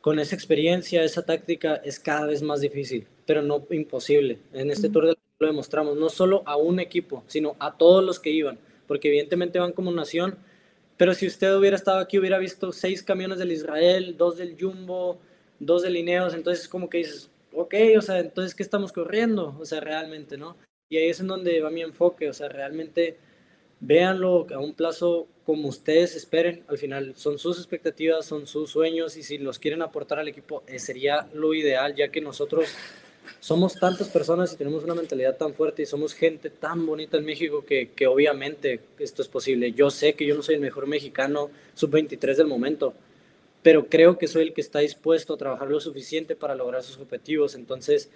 con esa experiencia, esa táctica es cada vez más difícil, pero no imposible. En este Tour lo demostramos, no solo a un equipo, sino a todos los que iban, porque evidentemente van como nación, pero si usted hubiera estado aquí, hubiera visto seis camiones del Israel, dos del Jumbo, dos de Lineos, entonces como que dices, ok, o sea, entonces ¿qué estamos corriendo? O sea, realmente, ¿no? Y ahí es en donde va mi enfoque, o sea, realmente véanlo a un plazo como ustedes esperen. Al final son sus expectativas, son sus sueños y si los quieren aportar al equipo eh, sería lo ideal, ya que nosotros somos tantas personas y tenemos una mentalidad tan fuerte y somos gente tan bonita en México que, que obviamente esto es posible. Yo sé que yo no soy el mejor mexicano sub-23 del momento, pero creo que soy el que está dispuesto a trabajar lo suficiente para lograr sus objetivos. Entonces,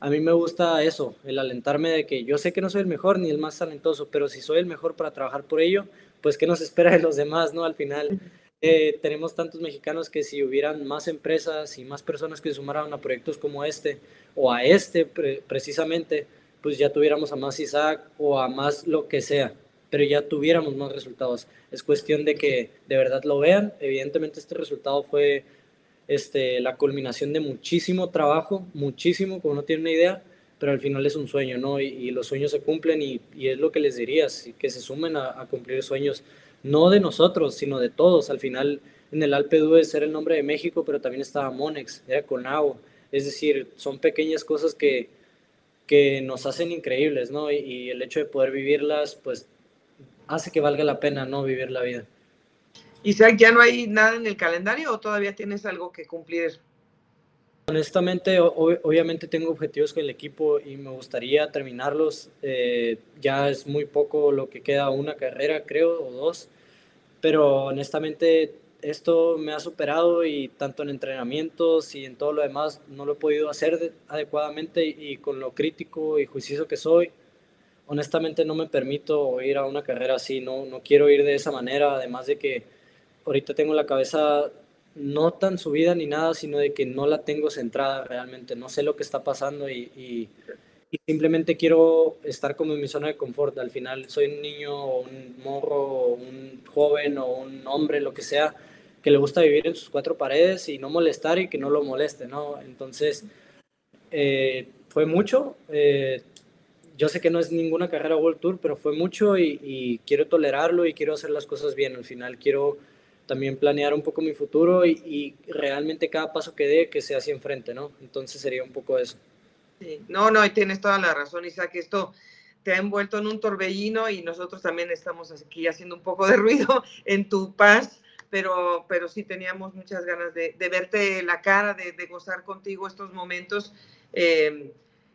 a mí me gusta eso, el alentarme de que yo sé que no soy el mejor ni el más talentoso, pero si soy el mejor para trabajar por ello, pues qué nos espera de los demás, ¿no? Al final eh, tenemos tantos mexicanos que si hubieran más empresas y más personas que sumaran a proyectos como este o a este precisamente, pues ya tuviéramos a más Isaac o a más lo que sea, pero ya tuviéramos más resultados. Es cuestión de que de verdad lo vean. Evidentemente este resultado fue este, la culminación de muchísimo trabajo, muchísimo, como no tiene una idea, pero al final es un sueño, ¿no? Y, los sueños se cumplen y, es lo que les diría, que se sumen a, cumplir sueños, no de nosotros, sino de todos. Al final en el Alpe d'Huez era el nombre de México, pero también estaba Monex, era Conao. Es decir, son pequeñas cosas que, que nos hacen increíbles, ¿no? Y, y el hecho de poder vivirlas, pues hace que valga la pena, ¿no? Vivir la vida. Isaac, ¿ya no hay nada en el calendario o todavía tienes algo que cumplir? Honestamente, obviamente tengo objetivos con el equipo y me gustaría terminarlos. Eh, ya es muy poco lo que queda, una carrera creo, o dos. Pero honestamente esto me ha superado y tanto en entrenamientos y en todo lo demás no lo he podido hacer adecuadamente y con lo crítico y juicioso que soy, honestamente no me permito ir a una carrera así, no, no quiero ir de esa manera, además de que ahorita tengo la cabeza no tan subida ni nada, sino de que no la tengo centrada realmente, no sé lo que está pasando y, y, simplemente quiero estar como en mi zona de confort. Al final soy un niño o un morro o un joven o un hombre, lo que sea, que le gusta vivir en sus cuatro paredes y no molestar y que no lo moleste, ¿no? Entonces, eh, fue mucho. Eh, yo sé que no es ninguna carrera World Tour, pero fue mucho y, y quiero tolerarlo y quiero hacer las cosas bien. Al final quiero también planear un poco mi futuro y, realmente cada paso que dé que sea hacia enfrente, ¿no? Entonces sería un poco eso. Sí. No, no, tienes toda la razón, Isaac, esto te ha envuelto en un torbellino y nosotros también estamos aquí haciendo un poco de ruido en tu paz, pero, pero sí teníamos muchas ganas de, verte la cara, de, gozar contigo estos momentos. Eh,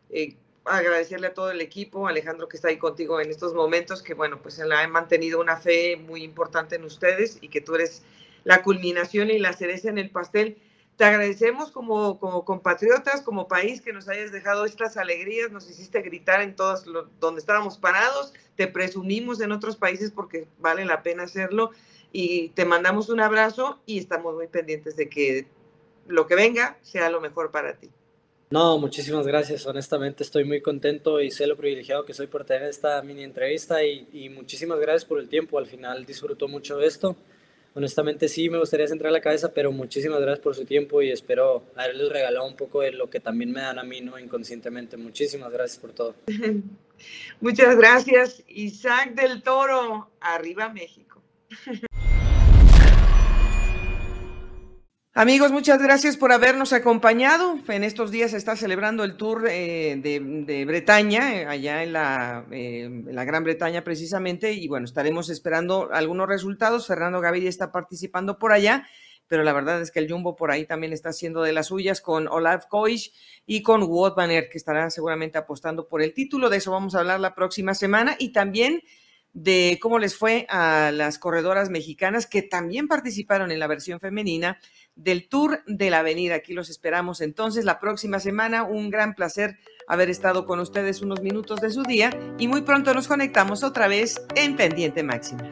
eh, agradecerle a todo el equipo, Alejandro que está ahí contigo en estos momentos, que bueno, pues él ha mantenido una fe muy importante en ustedes y que tú eres la culminación y la cereza en el pastel. Te agradecemos como, como compatriotas, como país, que nos hayas dejado estas alegrías, nos hiciste gritar en todos donde estábamos parados, te presumimos en otros países porque vale la pena hacerlo y te mandamos un abrazo y estamos muy pendientes de que lo que venga sea lo mejor para ti. No, muchísimas gracias. Honestamente estoy muy contento y sé lo privilegiado que soy por tener esta mini entrevista y, muchísimas gracias por el tiempo. Al final disfruto mucho esto. Honestamente sí me gustaría centrar la cabeza, pero muchísimas gracias por su tiempo y espero haberles regalado un poco de lo que también me dan a mí, ¿no? Inconscientemente. Muchísimas gracias por todo. Muchas gracias. Isaac del Toro, arriba México. Amigos, muchas gracias por habernos acompañado. En estos días se está celebrando el Tour eh, de, Bretaña, eh, allá en la, eh, Gran Bretaña precisamente, y bueno, estaremos esperando algunos resultados. Fernando Gaviria está participando por allá, pero la verdad es que el Jumbo por ahí también está haciendo de las suyas con Olaf Koish y con Aert, que estarán seguramente apostando por el título. De eso vamos a hablar la próxima semana y también de cómo les fue a las corredoras mexicanas que también participaron en la versión femenina del Tour de la Avenida. Aquí los esperamos entonces la próxima semana. Un gran placer haber estado con ustedes unos minutos de su día y muy pronto nos conectamos otra vez en Pendiente Máxima.